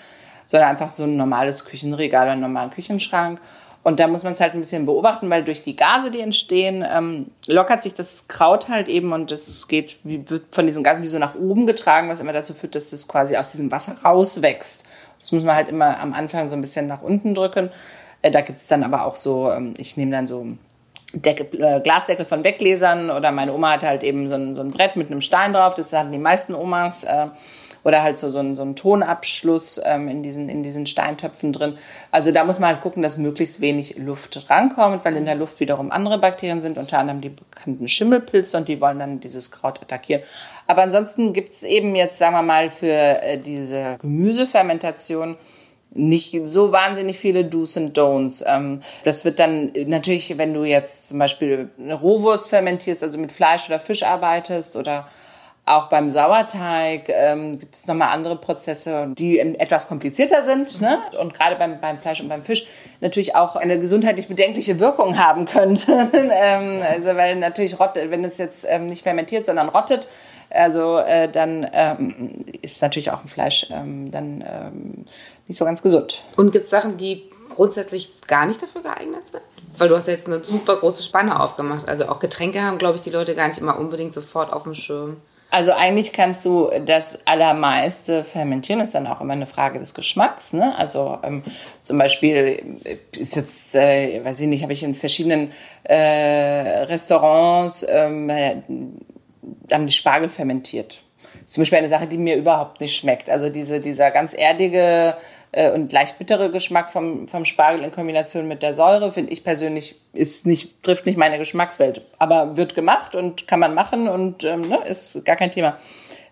sondern einfach so ein normales Küchenregal oder einen normalen Küchenschrank. Und da muss man es halt ein bisschen beobachten, weil durch die Gase, die entstehen, ähm, lockert sich das Kraut halt eben und es geht, wie, wird von diesen Gasen wie so nach oben getragen, was immer dazu führt, dass es quasi aus diesem Wasser rauswächst. Das muss man halt immer am Anfang so ein bisschen nach unten drücken. Äh, da gibt's dann aber auch so, ähm, ich nehme dann so Deckel, äh, Glasdeckel von Weggläsern oder meine Oma hatte halt eben so ein, so ein Brett mit einem Stein drauf, das hatten die meisten Omas. Äh, oder halt so, so, ein, so ein Tonabschluss ähm, in, diesen, in diesen Steintöpfen drin. Also da muss man halt gucken, dass möglichst wenig Luft rankommt, weil in der Luft wiederum andere Bakterien sind, unter anderem die bekannten Schimmelpilze und die wollen dann dieses Kraut attackieren. Aber ansonsten gibt's eben jetzt, sagen wir mal, für äh, diese Gemüsefermentation nicht so wahnsinnig viele Do's und Don'ts. Ähm, das wird dann natürlich, wenn du jetzt zum Beispiel eine Rohwurst fermentierst, also mit Fleisch oder Fisch arbeitest oder auch beim Sauerteig ähm, gibt es nochmal andere Prozesse, die etwas komplizierter sind ne? und gerade beim, beim Fleisch und beim Fisch natürlich auch eine gesundheitlich bedenkliche Wirkung haben könnte. (laughs) ähm, also weil natürlich rottet, wenn es jetzt ähm, nicht fermentiert, sondern rottet, Also äh, dann ähm, ist natürlich auch ein Fleisch ähm, dann ähm, nicht so ganz gesund. Und gibt es Sachen, die grundsätzlich gar nicht dafür geeignet sind? Weil du hast ja jetzt eine super große Spanne aufgemacht. Also auch Getränke haben, glaube ich, die Leute gar nicht immer unbedingt sofort auf dem Schirm. Also eigentlich kannst du das allermeiste fermentieren, ist dann auch immer eine Frage des Geschmacks. Ne? Also ähm, zum Beispiel ist jetzt, äh, weiß ich nicht, habe ich in verschiedenen äh, Restaurants ähm, haben die Spargel fermentiert. Zum Beispiel eine Sache, die mir überhaupt nicht schmeckt. Also diese, dieser ganz erdige äh, und leicht bittere Geschmack vom, vom Spargel in Kombination mit der Säure, finde ich persönlich, ist nicht, trifft nicht meine Geschmackswelt. Aber wird gemacht und kann man machen und ähm, ne, ist gar kein Thema.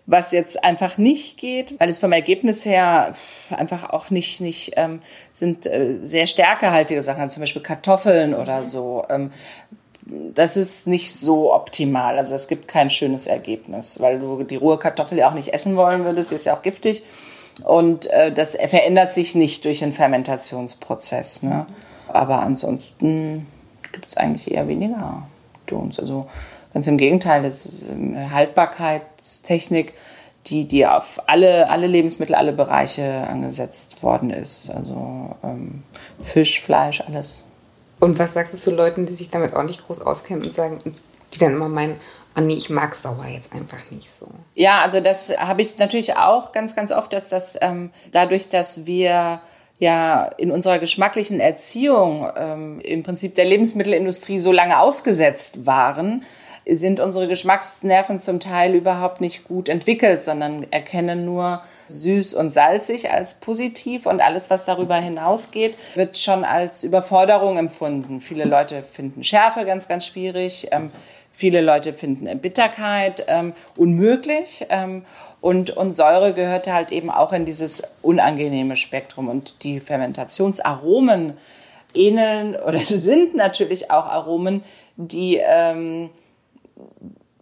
Was jetzt einfach nicht geht, weil es vom Ergebnis her einfach auch nicht, nicht ähm, sind äh, sehr stärkehaltige Sachen, also zum Beispiel Kartoffeln oder so. Ähm, das ist nicht so optimal. Also es gibt kein schönes Ergebnis, weil du die rohe Kartoffel ja auch nicht essen wollen würdest, die ist ja auch giftig. Und äh, das verändert sich nicht durch einen Fermentationsprozess. Ne? Aber ansonsten gibt es eigentlich eher weniger Dons. Also ganz im Gegenteil, das ist eine Haltbarkeitstechnik, die, die auf alle, alle Lebensmittel, alle Bereiche angesetzt worden ist. Also ähm, Fisch, Fleisch, alles. Und was sagst du zu Leuten, die sich damit auch nicht groß auskennen und sagen, die dann immer meinen, oh nee, ich mag sauer jetzt einfach nicht so. Ja, also das habe ich natürlich auch ganz, ganz oft, dass das ähm, dadurch, dass wir ja in unserer geschmacklichen Erziehung ähm, im Prinzip der Lebensmittelindustrie so lange ausgesetzt waren, sind unsere Geschmacksnerven zum Teil überhaupt nicht gut entwickelt, sondern erkennen nur süß und salzig als positiv und alles, was darüber hinausgeht, wird schon als Überforderung empfunden. Viele Leute finden Schärfe ganz, ganz schwierig. Ähm, Viele Leute finden Bitterkeit ähm, unmöglich. Ähm, und, und Säure gehört halt eben auch in dieses unangenehme Spektrum. Und die Fermentationsaromen ähneln oder (laughs) sind natürlich auch Aromen, die, ähm,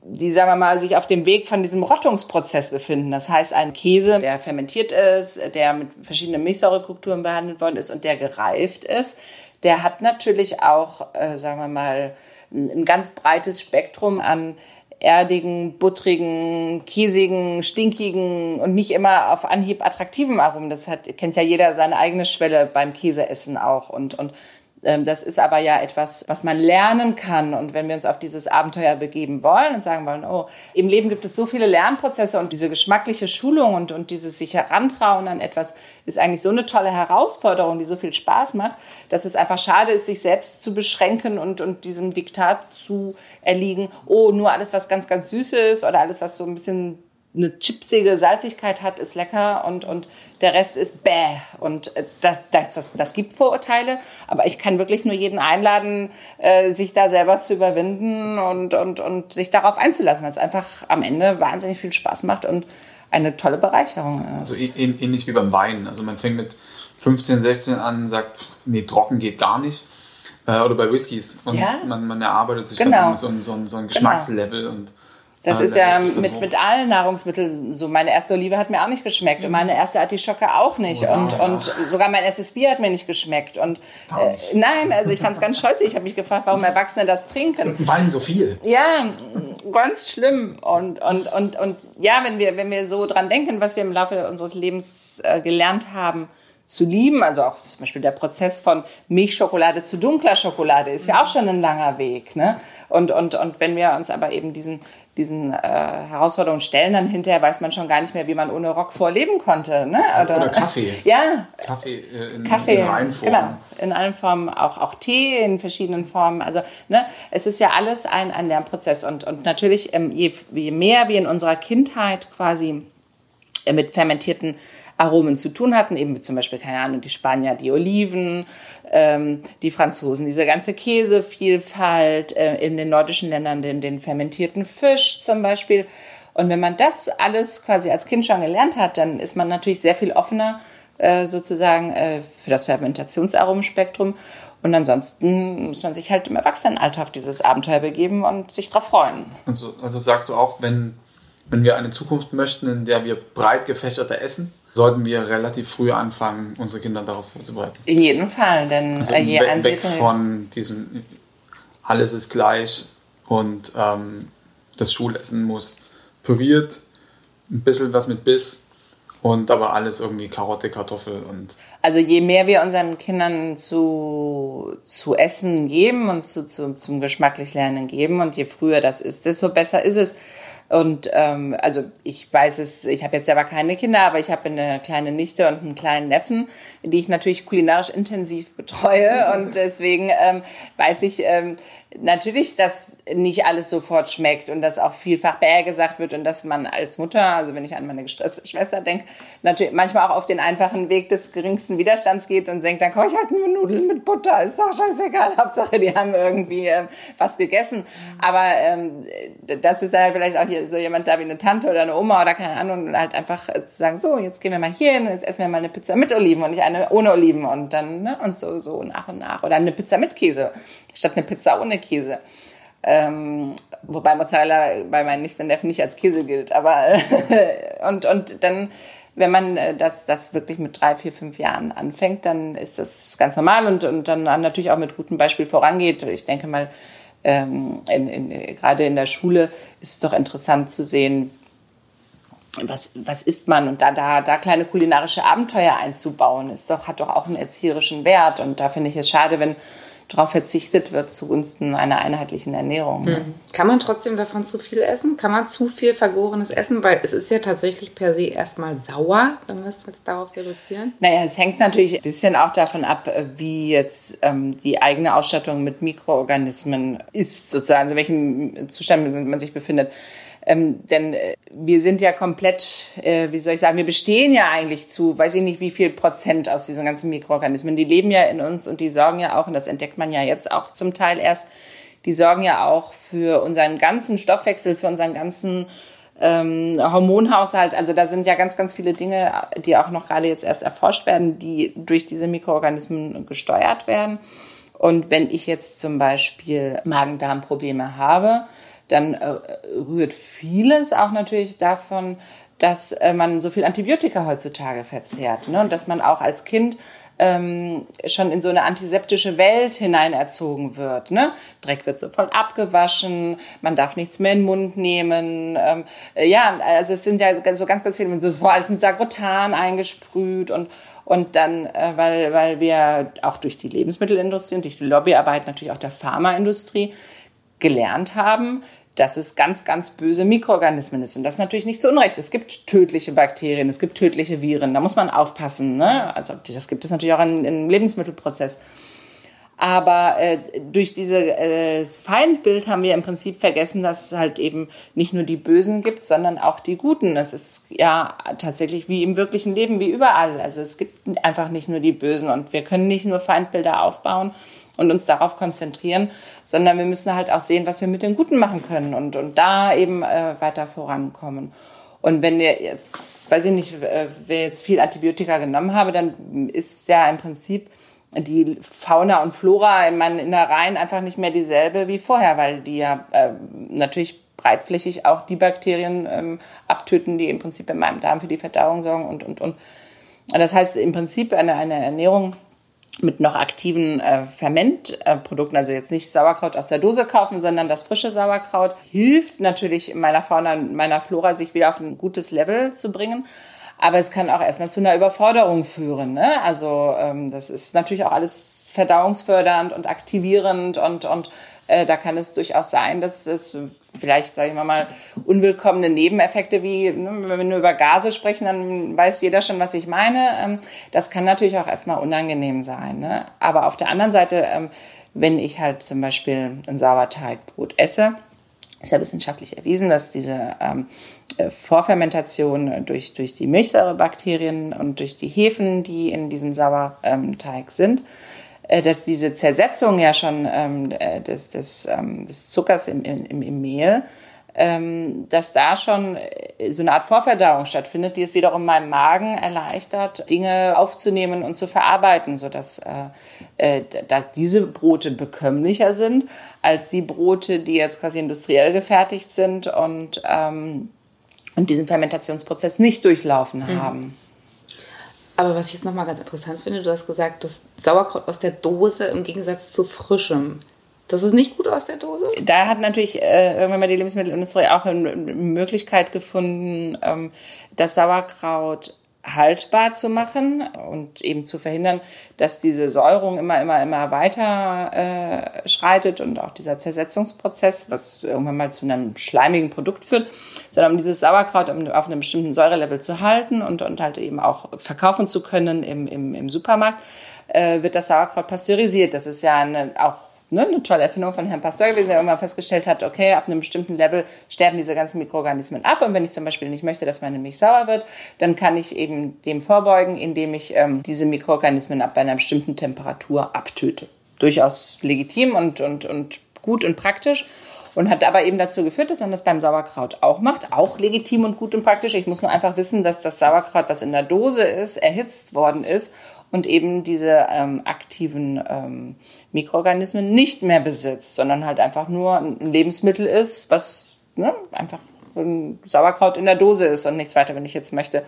die, sagen wir mal, sich auf dem Weg von diesem Rottungsprozess befinden. Das heißt, ein Käse, der fermentiert ist, der mit verschiedenen Milchsäurekulturen behandelt worden ist und der gereift ist, der hat natürlich auch, äh, sagen wir mal, ein ganz breites Spektrum an erdigen, buttrigen, kiesigen, stinkigen und nicht immer auf Anhieb attraktiven Aromen. Das hat, kennt ja jeder seine eigene Schwelle beim Käseessen auch. Und, und das ist aber ja etwas, was man lernen kann. Und wenn wir uns auf dieses Abenteuer begeben wollen und sagen wollen, oh, im Leben gibt es so viele Lernprozesse und diese geschmackliche Schulung und, und dieses sich herantrauen an etwas ist eigentlich so eine tolle Herausforderung, die so viel Spaß macht, dass es einfach schade ist, sich selbst zu beschränken und, und diesem Diktat zu erliegen, oh, nur alles, was ganz, ganz süß ist oder alles, was so ein bisschen eine chipsige Salzigkeit hat, ist lecker und, und der Rest ist bäh. Und äh, das, das, das, das gibt Vorurteile, aber ich kann wirklich nur jeden einladen, äh, sich da selber zu überwinden und, und, und sich darauf einzulassen, weil es einfach am Ende wahnsinnig viel Spaß macht und eine tolle Bereicherung ist. Also ähnlich wie beim Wein. Also man fängt mit 15, 16 an und sagt, nee, trocken geht gar nicht. Äh, oder bei Whiskys. Und ja. man, man erarbeitet sich genau. dann so, ein, so, ein, so ein genau. Geschmackslevel genau. und das ah, ist ja mit, mit allen Nahrungsmitteln so. Meine erste Olive hat mir auch nicht geschmeckt und meine erste Artischocke auch nicht. Wow. Und, und sogar mein erstes Bier hat mir nicht geschmeckt. Und äh, nein, also ich fand es ganz scheußlich. Ich habe mich gefragt, warum Erwachsene das trinken. Wein so viel. Ja, ganz schlimm. Und, und, und, und ja, wenn wir, wenn wir so dran denken, was wir im Laufe unseres Lebens äh, gelernt haben, zu lieben. Also auch zum Beispiel der Prozess von Milchschokolade zu dunkler Schokolade ist ja auch schon ein langer Weg. Ne? Und, und, und wenn wir uns aber eben diesen, diesen äh, Herausforderungen stellen, dann hinterher weiß man schon gar nicht mehr, wie man ohne Rock vorleben konnte. Ne? Oder, Oder Kaffee. Ja. Kaffee, äh, in, Kaffee in allen Formen. Genau, in allen Formen, auch, auch Tee in verschiedenen Formen. Also ne, es ist ja alles ein, ein Lernprozess. Und, und natürlich, ähm, je, je mehr wir in unserer Kindheit quasi äh, mit fermentierten Aromen zu tun hatten, eben mit zum Beispiel, keine Ahnung, die Spanier, die Oliven, ähm, die Franzosen, diese ganze Käsevielfalt, äh, in den nordischen Ländern den, den fermentierten Fisch zum Beispiel. Und wenn man das alles quasi als Kind schon gelernt hat, dann ist man natürlich sehr viel offener äh, sozusagen äh, für das Fermentationsaromenspektrum. Und ansonsten muss man sich halt im Erwachsenenalter auf dieses Abenteuer begeben und sich darauf freuen. Also, also sagst du auch, wenn, wenn wir eine Zukunft möchten, in der wir breit gefächerter essen, sollten wir relativ früh anfangen, unsere Kinder darauf vorzubereiten. In jedem Fall, denn also je weg, weg von diesem alles ist gleich und ähm, das Schulessen muss püriert, ein bisschen was mit Biss und aber alles irgendwie Karotte, Kartoffel und. Also je mehr wir unseren Kindern zu, zu essen geben und zu, zu, zum geschmacklich Lernen geben und je früher das ist, desto besser ist es. Und ähm, also ich weiß es, ich habe jetzt selber keine Kinder, aber ich habe eine kleine Nichte und einen kleinen Neffen, die ich natürlich kulinarisch intensiv betreue. (laughs) Und deswegen ähm, weiß ich, ähm, natürlich, dass nicht alles sofort schmeckt und dass auch vielfach bäh gesagt wird und dass man als Mutter, also wenn ich an meine gestresste Schwester denke, natürlich manchmal auch auf den einfachen Weg des geringsten Widerstands geht und denkt, dann koche ich halt nur Nudeln mit Butter, ist doch scheißegal, (laughs) Hauptsache die haben irgendwie äh, was gegessen. Aber ähm, dazu ist dann halt vielleicht auch hier so jemand da wie eine Tante oder eine Oma oder keine Ahnung und halt einfach zu sagen, so, jetzt gehen wir mal hier hin und jetzt essen wir mal eine Pizza mit Oliven und nicht eine ohne Oliven und dann, ne, und so, so nach und nach. Oder eine Pizza mit Käse statt eine Pizza ohne Käse. Ähm, wobei Mozzarella bei meinen Nichten Neffen nicht als Käse gilt. Aber (laughs) und, und dann, wenn man äh, das, das wirklich mit drei, vier, fünf Jahren anfängt, dann ist das ganz normal und, und dann natürlich auch mit gutem Beispiel vorangeht. Ich denke mal, ähm, in, in, gerade in der Schule ist es doch interessant zu sehen, was, was isst man und da, da, da kleine kulinarische Abenteuer einzubauen, ist doch, hat doch auch einen erzieherischen Wert. Und da finde ich es schade, wenn darauf verzichtet wird zugunsten einer einheitlichen Ernährung. Mhm. Kann man trotzdem davon zu viel essen? Kann man zu viel vergorenes essen? Weil es ist ja tatsächlich per se erstmal sauer, wenn wir es jetzt darauf reduzieren. Naja, es hängt natürlich ein bisschen auch davon ab, wie jetzt ähm, die eigene Ausstattung mit Mikroorganismen ist, sozusagen, also in welchem Zustand man sich befindet. Ähm, denn äh, wir sind ja komplett, äh, wie soll ich sagen, wir bestehen ja eigentlich zu, weiß ich nicht wie viel Prozent aus diesen ganzen Mikroorganismen. Die leben ja in uns und die sorgen ja auch, und das entdeckt man ja jetzt auch zum Teil erst, die sorgen ja auch für unseren ganzen Stoffwechsel, für unseren ganzen ähm, Hormonhaushalt. Also da sind ja ganz, ganz viele Dinge, die auch noch gerade jetzt erst erforscht werden, die durch diese Mikroorganismen gesteuert werden. Und wenn ich jetzt zum Beispiel Magen-Darm-Probleme habe, dann äh, rührt vieles auch natürlich davon, dass äh, man so viel Antibiotika heutzutage verzehrt ne? und dass man auch als Kind ähm, schon in so eine antiseptische Welt hineinerzogen wird. Ne? Dreck wird sofort abgewaschen, man darf nichts mehr in den Mund nehmen. Ähm, äh, ja, also es sind ja so ganz, ganz viele, so vor alles mit Sagrotan eingesprüht und und dann, äh, weil, weil wir auch durch die Lebensmittelindustrie und durch die Lobbyarbeit natürlich auch der Pharmaindustrie gelernt haben, dass es ganz, ganz böse Mikroorganismen ist. Und das ist natürlich nicht zu Unrecht. Es gibt tödliche Bakterien, es gibt tödliche Viren, da muss man aufpassen. Ne? Also das gibt es natürlich auch im Lebensmittelprozess. Aber äh, durch dieses äh, Feindbild haben wir im Prinzip vergessen, dass es halt eben nicht nur die Bösen gibt, sondern auch die Guten. Es ist ja tatsächlich wie im wirklichen Leben, wie überall. Also es gibt einfach nicht nur die Bösen und wir können nicht nur Feindbilder aufbauen, und uns darauf konzentrieren, sondern wir müssen halt auch sehen, was wir mit den Guten machen können und, und da eben äh, weiter vorankommen. Und wenn wir jetzt, weiß ich nicht, äh, wer jetzt viel Antibiotika genommen habe, dann ist ja im Prinzip die Fauna und Flora in meinen Innereien einfach nicht mehr dieselbe wie vorher, weil die ja äh, natürlich breitflächig auch die Bakterien ähm, abtöten, die im Prinzip in meinem Darm für die Verdauung sorgen und, und, und. Das heißt im Prinzip eine, eine Ernährung, mit noch aktiven äh, Fermentprodukten, also jetzt nicht Sauerkraut aus der Dose kaufen, sondern das frische Sauerkraut, hilft natürlich meiner Fauna, meiner Flora, sich wieder auf ein gutes Level zu bringen. Aber es kann auch erstmal zu einer Überforderung führen. Ne? Also ähm, das ist natürlich auch alles verdauungsfördernd und aktivierend und, und äh, da kann es durchaus sein, dass es vielleicht, sage ich mal, unwillkommene Nebeneffekte wie, ne, wenn wir nur über Gase sprechen, dann weiß jeder schon, was ich meine. Ähm, das kann natürlich auch erstmal unangenehm sein. Ne? Aber auf der anderen Seite, ähm, wenn ich halt zum Beispiel ein Sauerteigbrot esse, ist ja wissenschaftlich erwiesen, dass diese ähm, äh, Vorfermentation durch, durch die Milchsäurebakterien und durch die Hefen, die in diesem Sauerteig sind, dass diese Zersetzung ja schon ähm, äh, des, des, ähm, des Zuckers im, im, im Mehl, ähm, dass da schon äh, so eine Art Vorverdauung stattfindet, die es wiederum meinem Magen erleichtert, Dinge aufzunehmen und zu verarbeiten, sodass äh, äh, dass diese Brote bekömmlicher sind als die Brote, die jetzt quasi industriell gefertigt sind und, ähm, und diesen Fermentationsprozess nicht durchlaufen mhm. haben. Aber was ich jetzt nochmal ganz interessant finde, du hast gesagt, dass Sauerkraut aus der Dose im Gegensatz zu frischem Das ist nicht gut aus der Dose? Da hat natürlich äh, irgendwann mal die Lebensmittelindustrie auch eine Möglichkeit gefunden, ähm, das Sauerkraut haltbar zu machen und eben zu verhindern, dass diese Säurung immer, immer, immer weiter äh, schreitet und auch dieser Zersetzungsprozess, was irgendwann mal zu einem schleimigen Produkt führt, sondern um dieses Sauerkraut auf einem bestimmten Säurelevel zu halten und, und halt eben auch verkaufen zu können im, im, im Supermarkt, äh, wird das Sauerkraut pasteurisiert. Das ist ja eine, auch ne, eine tolle Erfindung von Herrn Pasteur gewesen, der irgendwann festgestellt hat, okay, ab einem bestimmten Level sterben diese ganzen Mikroorganismen ab. Und wenn ich zum Beispiel nicht möchte, dass meine Milch sauer wird, dann kann ich eben dem vorbeugen, indem ich ähm, diese Mikroorganismen ab einer bestimmten Temperatur abtöte. Durchaus legitim und, und, und gut und praktisch und hat aber eben dazu geführt, dass man das beim Sauerkraut auch macht. Auch legitim und gut und praktisch. Ich muss nur einfach wissen, dass das Sauerkraut, was in der Dose ist, erhitzt worden ist und eben diese ähm, aktiven ähm, Mikroorganismen nicht mehr besitzt, sondern halt einfach nur ein Lebensmittel ist, was ne, einfach ein Sauerkraut in der Dose ist und nichts weiter, wenn ich jetzt möchte,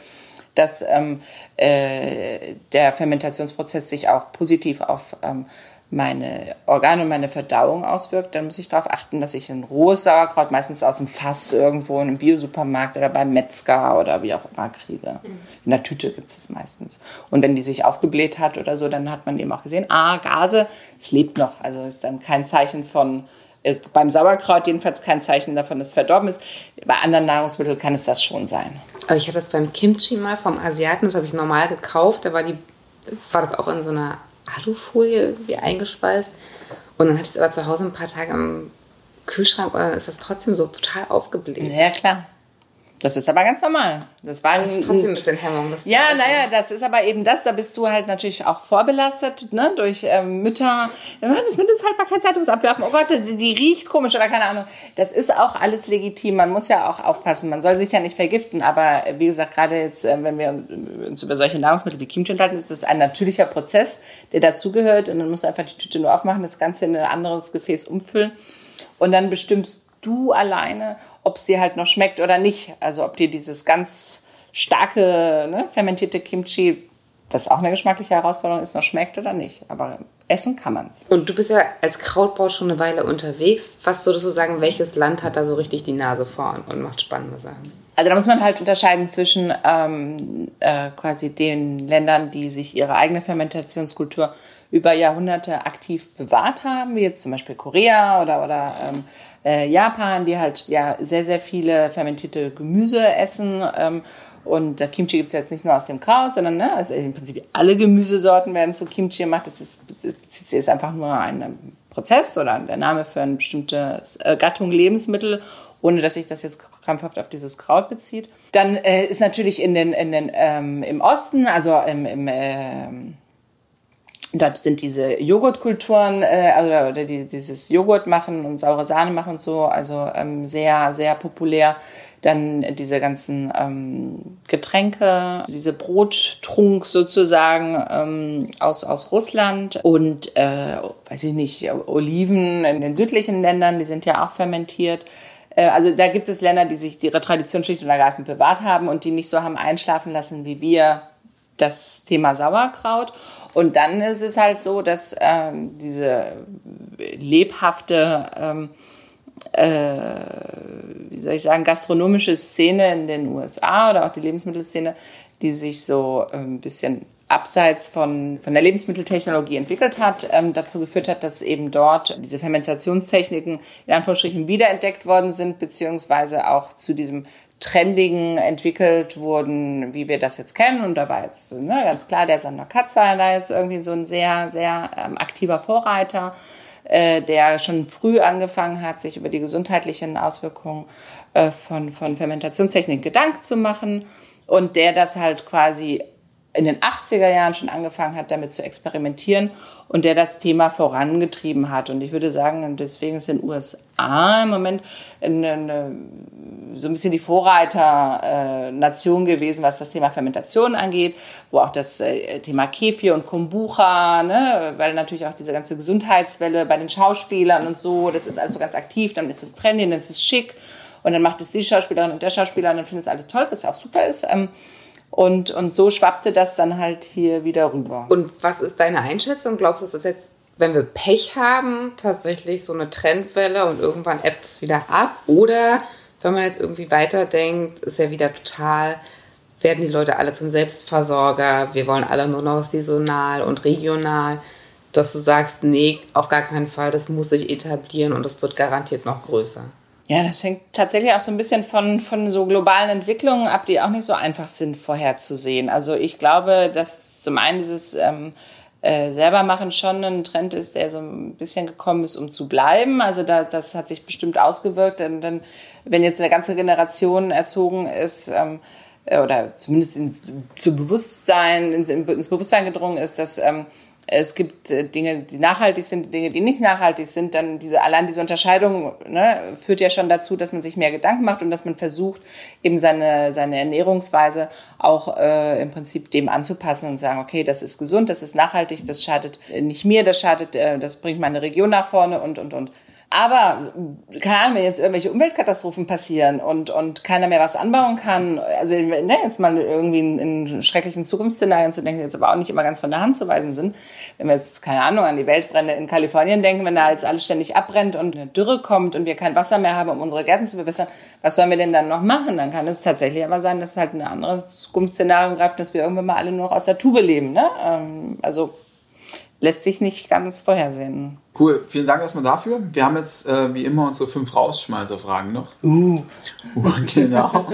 dass ähm, äh, der Fermentationsprozess sich auch positiv auf ähm, meine Organe und meine Verdauung auswirkt, dann muss ich darauf achten, dass ich ein rohes Sauerkraut meistens aus dem Fass irgendwo in einem Biosupermarkt oder beim Metzger oder wie auch immer kriege. Mhm. In der Tüte gibt es es meistens. Und wenn die sich aufgebläht hat oder so, dann hat man eben auch gesehen, ah, Gase, es lebt noch. Also ist dann kein Zeichen von, äh, beim Sauerkraut jedenfalls kein Zeichen davon, dass es verdorben ist. Bei anderen Nahrungsmitteln kann es das schon sein. Aber ich hatte das beim Kimchi mal vom Asiaten, das habe ich normal gekauft, da war die, war das auch in so einer Alufolie irgendwie eingeschweißt. Und dann hatte ich es aber zu Hause ein paar Tage im Kühlschrank und dann ist das trotzdem so total aufgebläht. Ja, klar. Das ist aber ganz normal. Das war das ist trotzdem ein Hemmung. ja, naja, das ist aber eben das. Da bist du halt natürlich auch vorbelastet, ne, durch ähm, Mütter. Das Mindesthaltbarkeitszeitungsabgaben. Oh Gott, die, die riecht komisch oder keine Ahnung. Das ist auch alles legitim. Man muss ja auch aufpassen. Man soll sich ja nicht vergiften. Aber wie gesagt, gerade jetzt, äh, wenn wir uns über solche Nahrungsmittel wie Kimchi unterhalten, ist das ein natürlicher Prozess, der dazugehört. Und dann musst du einfach die Tüte nur aufmachen, das Ganze in ein anderes Gefäß umfüllen. Und dann bestimmst du alleine, ob es dir halt noch schmeckt oder nicht. Also ob dir dieses ganz starke ne, fermentierte Kimchi, das auch eine geschmackliche Herausforderung ist, noch schmeckt oder nicht. Aber essen kann man es. Und du bist ja als Krautbau schon eine Weile unterwegs. Was würdest du sagen, welches Land hat da so richtig die Nase vorn und macht spannende Sachen? Also da muss man halt unterscheiden zwischen ähm, äh, quasi den Ländern, die sich ihre eigene Fermentationskultur über Jahrhunderte aktiv bewahrt haben, wie jetzt zum Beispiel Korea oder, oder ähm, äh, Japan, die halt ja sehr, sehr viele fermentierte Gemüse essen. Ähm, und der Kimchi gibt es jetzt nicht nur aus dem Kraut, sondern ne, also im Prinzip alle Gemüsesorten werden zu Kimchi gemacht. Das ist, das ist einfach nur ein Prozess oder der Name für eine bestimmte äh, Gattung Lebensmittel, ohne dass sich das jetzt krampfhaft auf dieses Kraut bezieht. Dann äh, ist natürlich in den, in den, ähm, im Osten, also im, im äh, Dort sind diese Joghurtkulturen, äh, also oder die, dieses Joghurt machen und saure Sahne machen und so, also ähm, sehr, sehr populär. Dann diese ganzen ähm, Getränke, diese Brottrunk sozusagen ähm, aus, aus Russland und, äh, weiß ich nicht, Oliven in den südlichen Ländern, die sind ja auch fermentiert. Äh, also da gibt es Länder, die sich ihre Tradition schlicht und ergreifend bewahrt haben und die nicht so haben einschlafen lassen wie wir das Thema Sauerkraut. Und dann ist es halt so, dass ähm, diese lebhafte, ähm, äh, wie soll ich sagen, gastronomische Szene in den USA oder auch die Lebensmittelszene, die sich so ein ähm, bisschen abseits von, von der Lebensmitteltechnologie entwickelt hat, ähm, dazu geführt hat, dass eben dort diese Fermentationstechniken in Anführungsstrichen wiederentdeckt worden sind, beziehungsweise auch zu diesem Trendigen entwickelt wurden, wie wir das jetzt kennen. Und da war jetzt ne, ganz klar, der Sander Katz war da jetzt irgendwie so ein sehr, sehr ähm, aktiver Vorreiter, äh, der schon früh angefangen hat, sich über die gesundheitlichen Auswirkungen äh, von, von Fermentationstechnik Gedanken zu machen und der das halt quasi in den 80er Jahren schon angefangen hat, damit zu experimentieren und der das Thema vorangetrieben hat. Und ich würde sagen, deswegen ist in den USA im Moment eine, eine, so ein bisschen die Vorreiternation äh, gewesen, was das Thema Fermentation angeht, wo auch das äh, Thema Kefir und Kombucha, ne, weil natürlich auch diese ganze Gesundheitswelle bei den Schauspielern und so, das ist alles so ganz aktiv, dann ist es trendy, dann ist es schick und dann macht es die Schauspielerin und der Schauspieler und dann findet es alle toll, was ja auch super ist. Ähm, und, und so schwappte das dann halt hier wieder rüber. Und was ist deine Einschätzung? Glaubst du, dass das jetzt wenn wir Pech haben, tatsächlich so eine Trendwelle und irgendwann ebbt es wieder ab. Oder wenn man jetzt irgendwie weiterdenkt, ist ja wieder total, werden die Leute alle zum Selbstversorger, wir wollen alle nur noch saisonal und regional, dass du sagst, nee, auf gar keinen Fall, das muss sich etablieren und das wird garantiert noch größer. Ja, das hängt tatsächlich auch so ein bisschen von, von so globalen Entwicklungen ab, die auch nicht so einfach sind vorherzusehen. Also ich glaube, dass zum einen dieses ähm, äh, selber machen schon ein Trend ist, der so ein bisschen gekommen ist, um zu bleiben. Also da, das hat sich bestimmt ausgewirkt. Denn, denn wenn jetzt eine ganze Generation erzogen ist, ähm, äh, oder zumindest in, zu Bewusstsein, ins, ins Bewusstsein gedrungen ist, dass ähm, es gibt äh, Dinge, die nachhaltig sind, Dinge, die nicht nachhaltig sind, dann diese, allein diese Unterscheidung ne, führt ja schon dazu, dass man sich mehr Gedanken macht und dass man versucht, eben seine, seine Ernährungsweise auch äh, im Prinzip dem anzupassen und sagen, okay, das ist gesund, das ist nachhaltig, das schadet nicht mir, das schadet, äh, das bringt meine Region nach vorne und, und, und. Aber keine Ahnung, wenn jetzt irgendwelche Umweltkatastrophen passieren und, und keiner mehr was anbauen kann, also ne, jetzt mal irgendwie in, in schrecklichen Zukunftsszenarien zu denken, jetzt aber auch nicht immer ganz von der Hand zu weisen sind. Wenn wir jetzt, keine Ahnung, an die Weltbrände in Kalifornien denken, wenn da jetzt alles ständig abbrennt und eine Dürre kommt und wir kein Wasser mehr haben, um unsere Gärten zu bewässern, was sollen wir denn dann noch machen? Dann kann es tatsächlich aber sein, dass halt ein anderes Zukunftsszenario greift, dass wir irgendwann mal alle nur noch aus der Tube leben. Ne? Ähm, also lässt sich nicht ganz vorhersehen. Cool, vielen Dank erstmal dafür. Wir haben jetzt äh, wie immer unsere fünf Rausschmeißer-Fragen noch. Uh. uh (laughs) genau.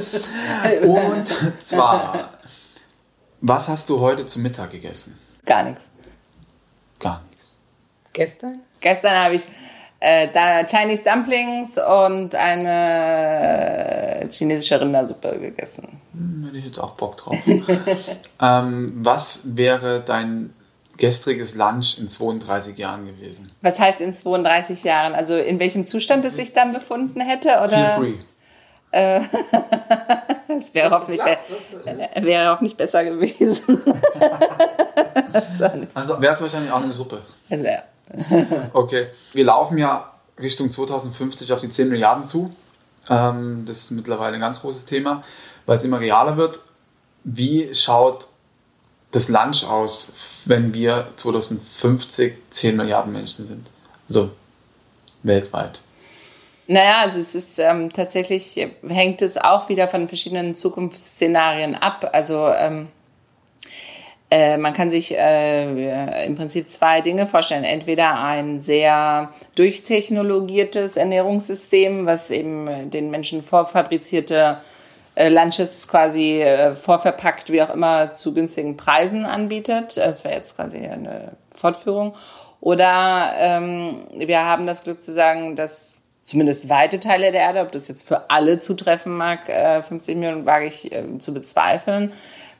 Und zwar, was hast du heute zum Mittag gegessen? Gar nichts. Gar nichts. Gestern? Gestern habe ich äh, da Chinese Dumplings und eine chinesische Rindersuppe gegessen. Hm, hätte ich jetzt auch Bock drauf. (laughs) ähm, was wäre dein gestriges Lunch in 32 Jahren gewesen. Was heißt in 32 Jahren? Also in welchem Zustand es sich dann befunden hätte? Oder? Feel free. Äh, (laughs) es wäre hoffentlich, be wäre hoffentlich besser gewesen. (laughs) also wäre es wahrscheinlich auch eine Suppe. Also, ja. (laughs) okay, wir laufen ja Richtung 2050 auf die 10 Milliarden zu. Ähm, das ist mittlerweile ein ganz großes Thema, weil es immer realer wird. Wie schaut das Lunch aus, wenn wir 2050 10 Milliarden Menschen sind? Also weltweit. Naja, also es ist ähm, tatsächlich, hängt es auch wieder von verschiedenen Zukunftsszenarien ab. Also ähm, äh, man kann sich äh, im Prinzip zwei Dinge vorstellen. Entweder ein sehr durchtechnologiertes Ernährungssystem, was eben den Menschen vorfabrizierte äh, Lunches quasi äh, vorverpackt, wie auch immer, zu günstigen Preisen anbietet. Das wäre jetzt quasi eine Fortführung. Oder ähm, wir haben das Glück zu sagen, dass zumindest weite Teile der Erde, ob das jetzt für alle zutreffen mag, äh, 50 Millionen wage ich äh, zu bezweifeln,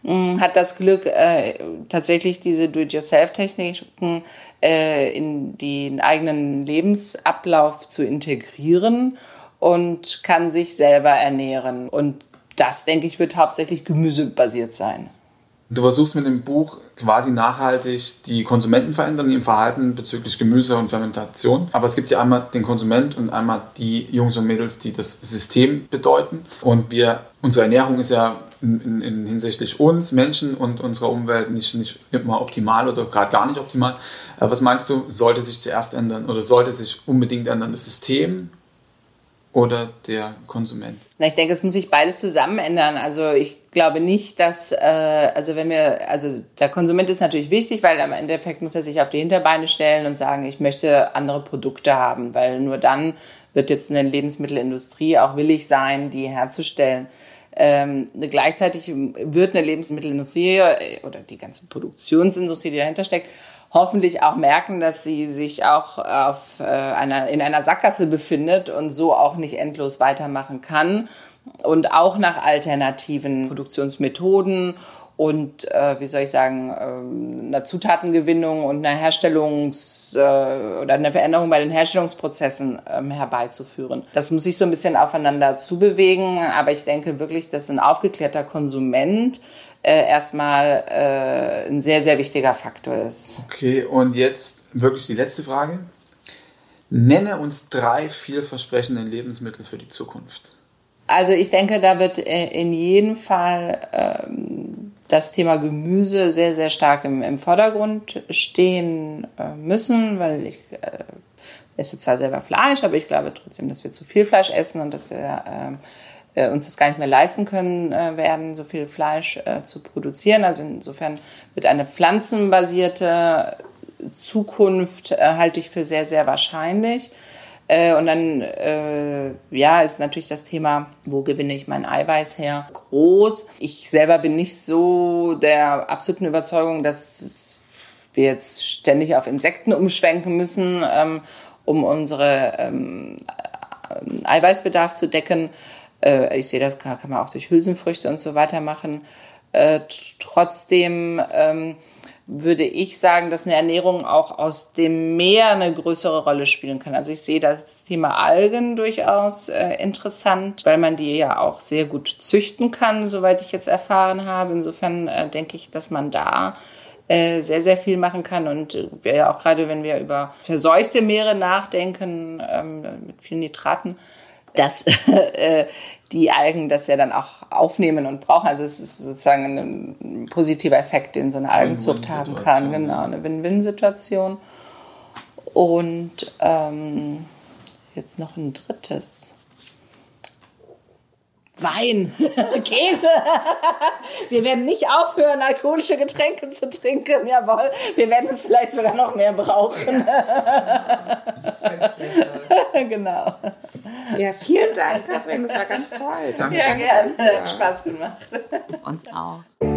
mh, hat das Glück, äh, tatsächlich diese Do-it-yourself-Techniken äh, in den eigenen Lebensablauf zu integrieren und kann sich selber ernähren. Und das, denke ich, wird hauptsächlich gemüsebasiert sein. Du versuchst mit dem Buch quasi nachhaltig die Konsumenten verändern im Verhalten bezüglich Gemüse und Fermentation. Aber es gibt ja einmal den Konsument und einmal die Jungs und Mädels, die das System bedeuten. Und wir, unsere Ernährung ist ja in, in, in hinsichtlich uns Menschen und unserer Umwelt nicht, nicht immer optimal oder gerade gar nicht optimal. Was meinst du, sollte sich zuerst ändern oder sollte sich unbedingt ändern? Das System oder der Konsument? Na, ich denke, es muss sich beides zusammen ändern. Also ich glaube nicht, dass, äh, also wenn wir, also der Konsument ist natürlich wichtig, weil am Endeffekt muss er sich auf die Hinterbeine stellen und sagen, ich möchte andere Produkte haben, weil nur dann wird jetzt eine Lebensmittelindustrie auch willig sein, die herzustellen. Ähm, gleichzeitig wird eine Lebensmittelindustrie äh, oder die ganze Produktionsindustrie, die dahinter steckt, hoffentlich auch merken, dass sie sich auch auf, äh, einer, in einer Sackgasse befindet und so auch nicht endlos weitermachen kann und auch nach alternativen Produktionsmethoden und äh, wie soll ich sagen, äh, einer Zutatengewinnung und einer Herstellungs- äh, oder einer Veränderung bei den Herstellungsprozessen ähm, herbeizuführen. Das muss sich so ein bisschen aufeinander zubewegen, aber ich denke wirklich, dass ein aufgeklärter Konsument äh, erstmal äh, ein sehr, sehr wichtiger Faktor ist. Okay, und jetzt wirklich die letzte Frage. Nenne uns drei vielversprechende Lebensmittel für die Zukunft. Also ich denke, da wird äh, in jedem Fall ähm, das Thema Gemüse sehr, sehr stark im, im Vordergrund stehen äh, müssen, weil ich äh, esse zwar selber Fleisch, aber ich glaube trotzdem, dass wir zu viel Fleisch essen und dass wir ähm, äh, uns das gar nicht mehr leisten können äh, werden, so viel Fleisch äh, zu produzieren. Also insofern wird eine pflanzenbasierte Zukunft äh, halte ich für sehr, sehr wahrscheinlich. Äh, und dann, äh, ja, ist natürlich das Thema, wo gewinne ich mein Eiweiß her, groß. Ich selber bin nicht so der absoluten Überzeugung, dass wir jetzt ständig auf Insekten umschwenken müssen, ähm, um unsere ähm, Eiweißbedarf zu decken. Äh, ich sehe, das kann, kann, man auch durch Hülsenfrüchte und so weiter machen. Äh, trotzdem ähm, würde ich sagen, dass eine Ernährung auch aus dem Meer eine größere Rolle spielen kann. Also ich sehe das Thema Algen durchaus äh, interessant, weil man die ja auch sehr gut züchten kann, soweit ich jetzt erfahren habe. Insofern äh, denke ich, dass man da äh, sehr, sehr viel machen kann. Und äh, ja auch gerade, wenn wir über verseuchte Meere nachdenken, ähm, mit vielen Nitraten, dass (laughs) äh, die Algen das ja dann auch aufnehmen und brauchen. Also es ist sozusagen ein positiver Effekt, den so eine Algenzucht haben kann. Genau, eine Win-Win-Situation. Und ähm, jetzt noch ein drittes. Wein, (laughs) Käse. Wir werden nicht aufhören, alkoholische Getränke zu trinken. Jawohl, wir werden es vielleicht sogar noch mehr brauchen. (laughs) genau. Ja, vielen Dank, Katrin. Das war ganz toll. Danke. Ja, gerne. Hat Spaß gemacht. Uns auch.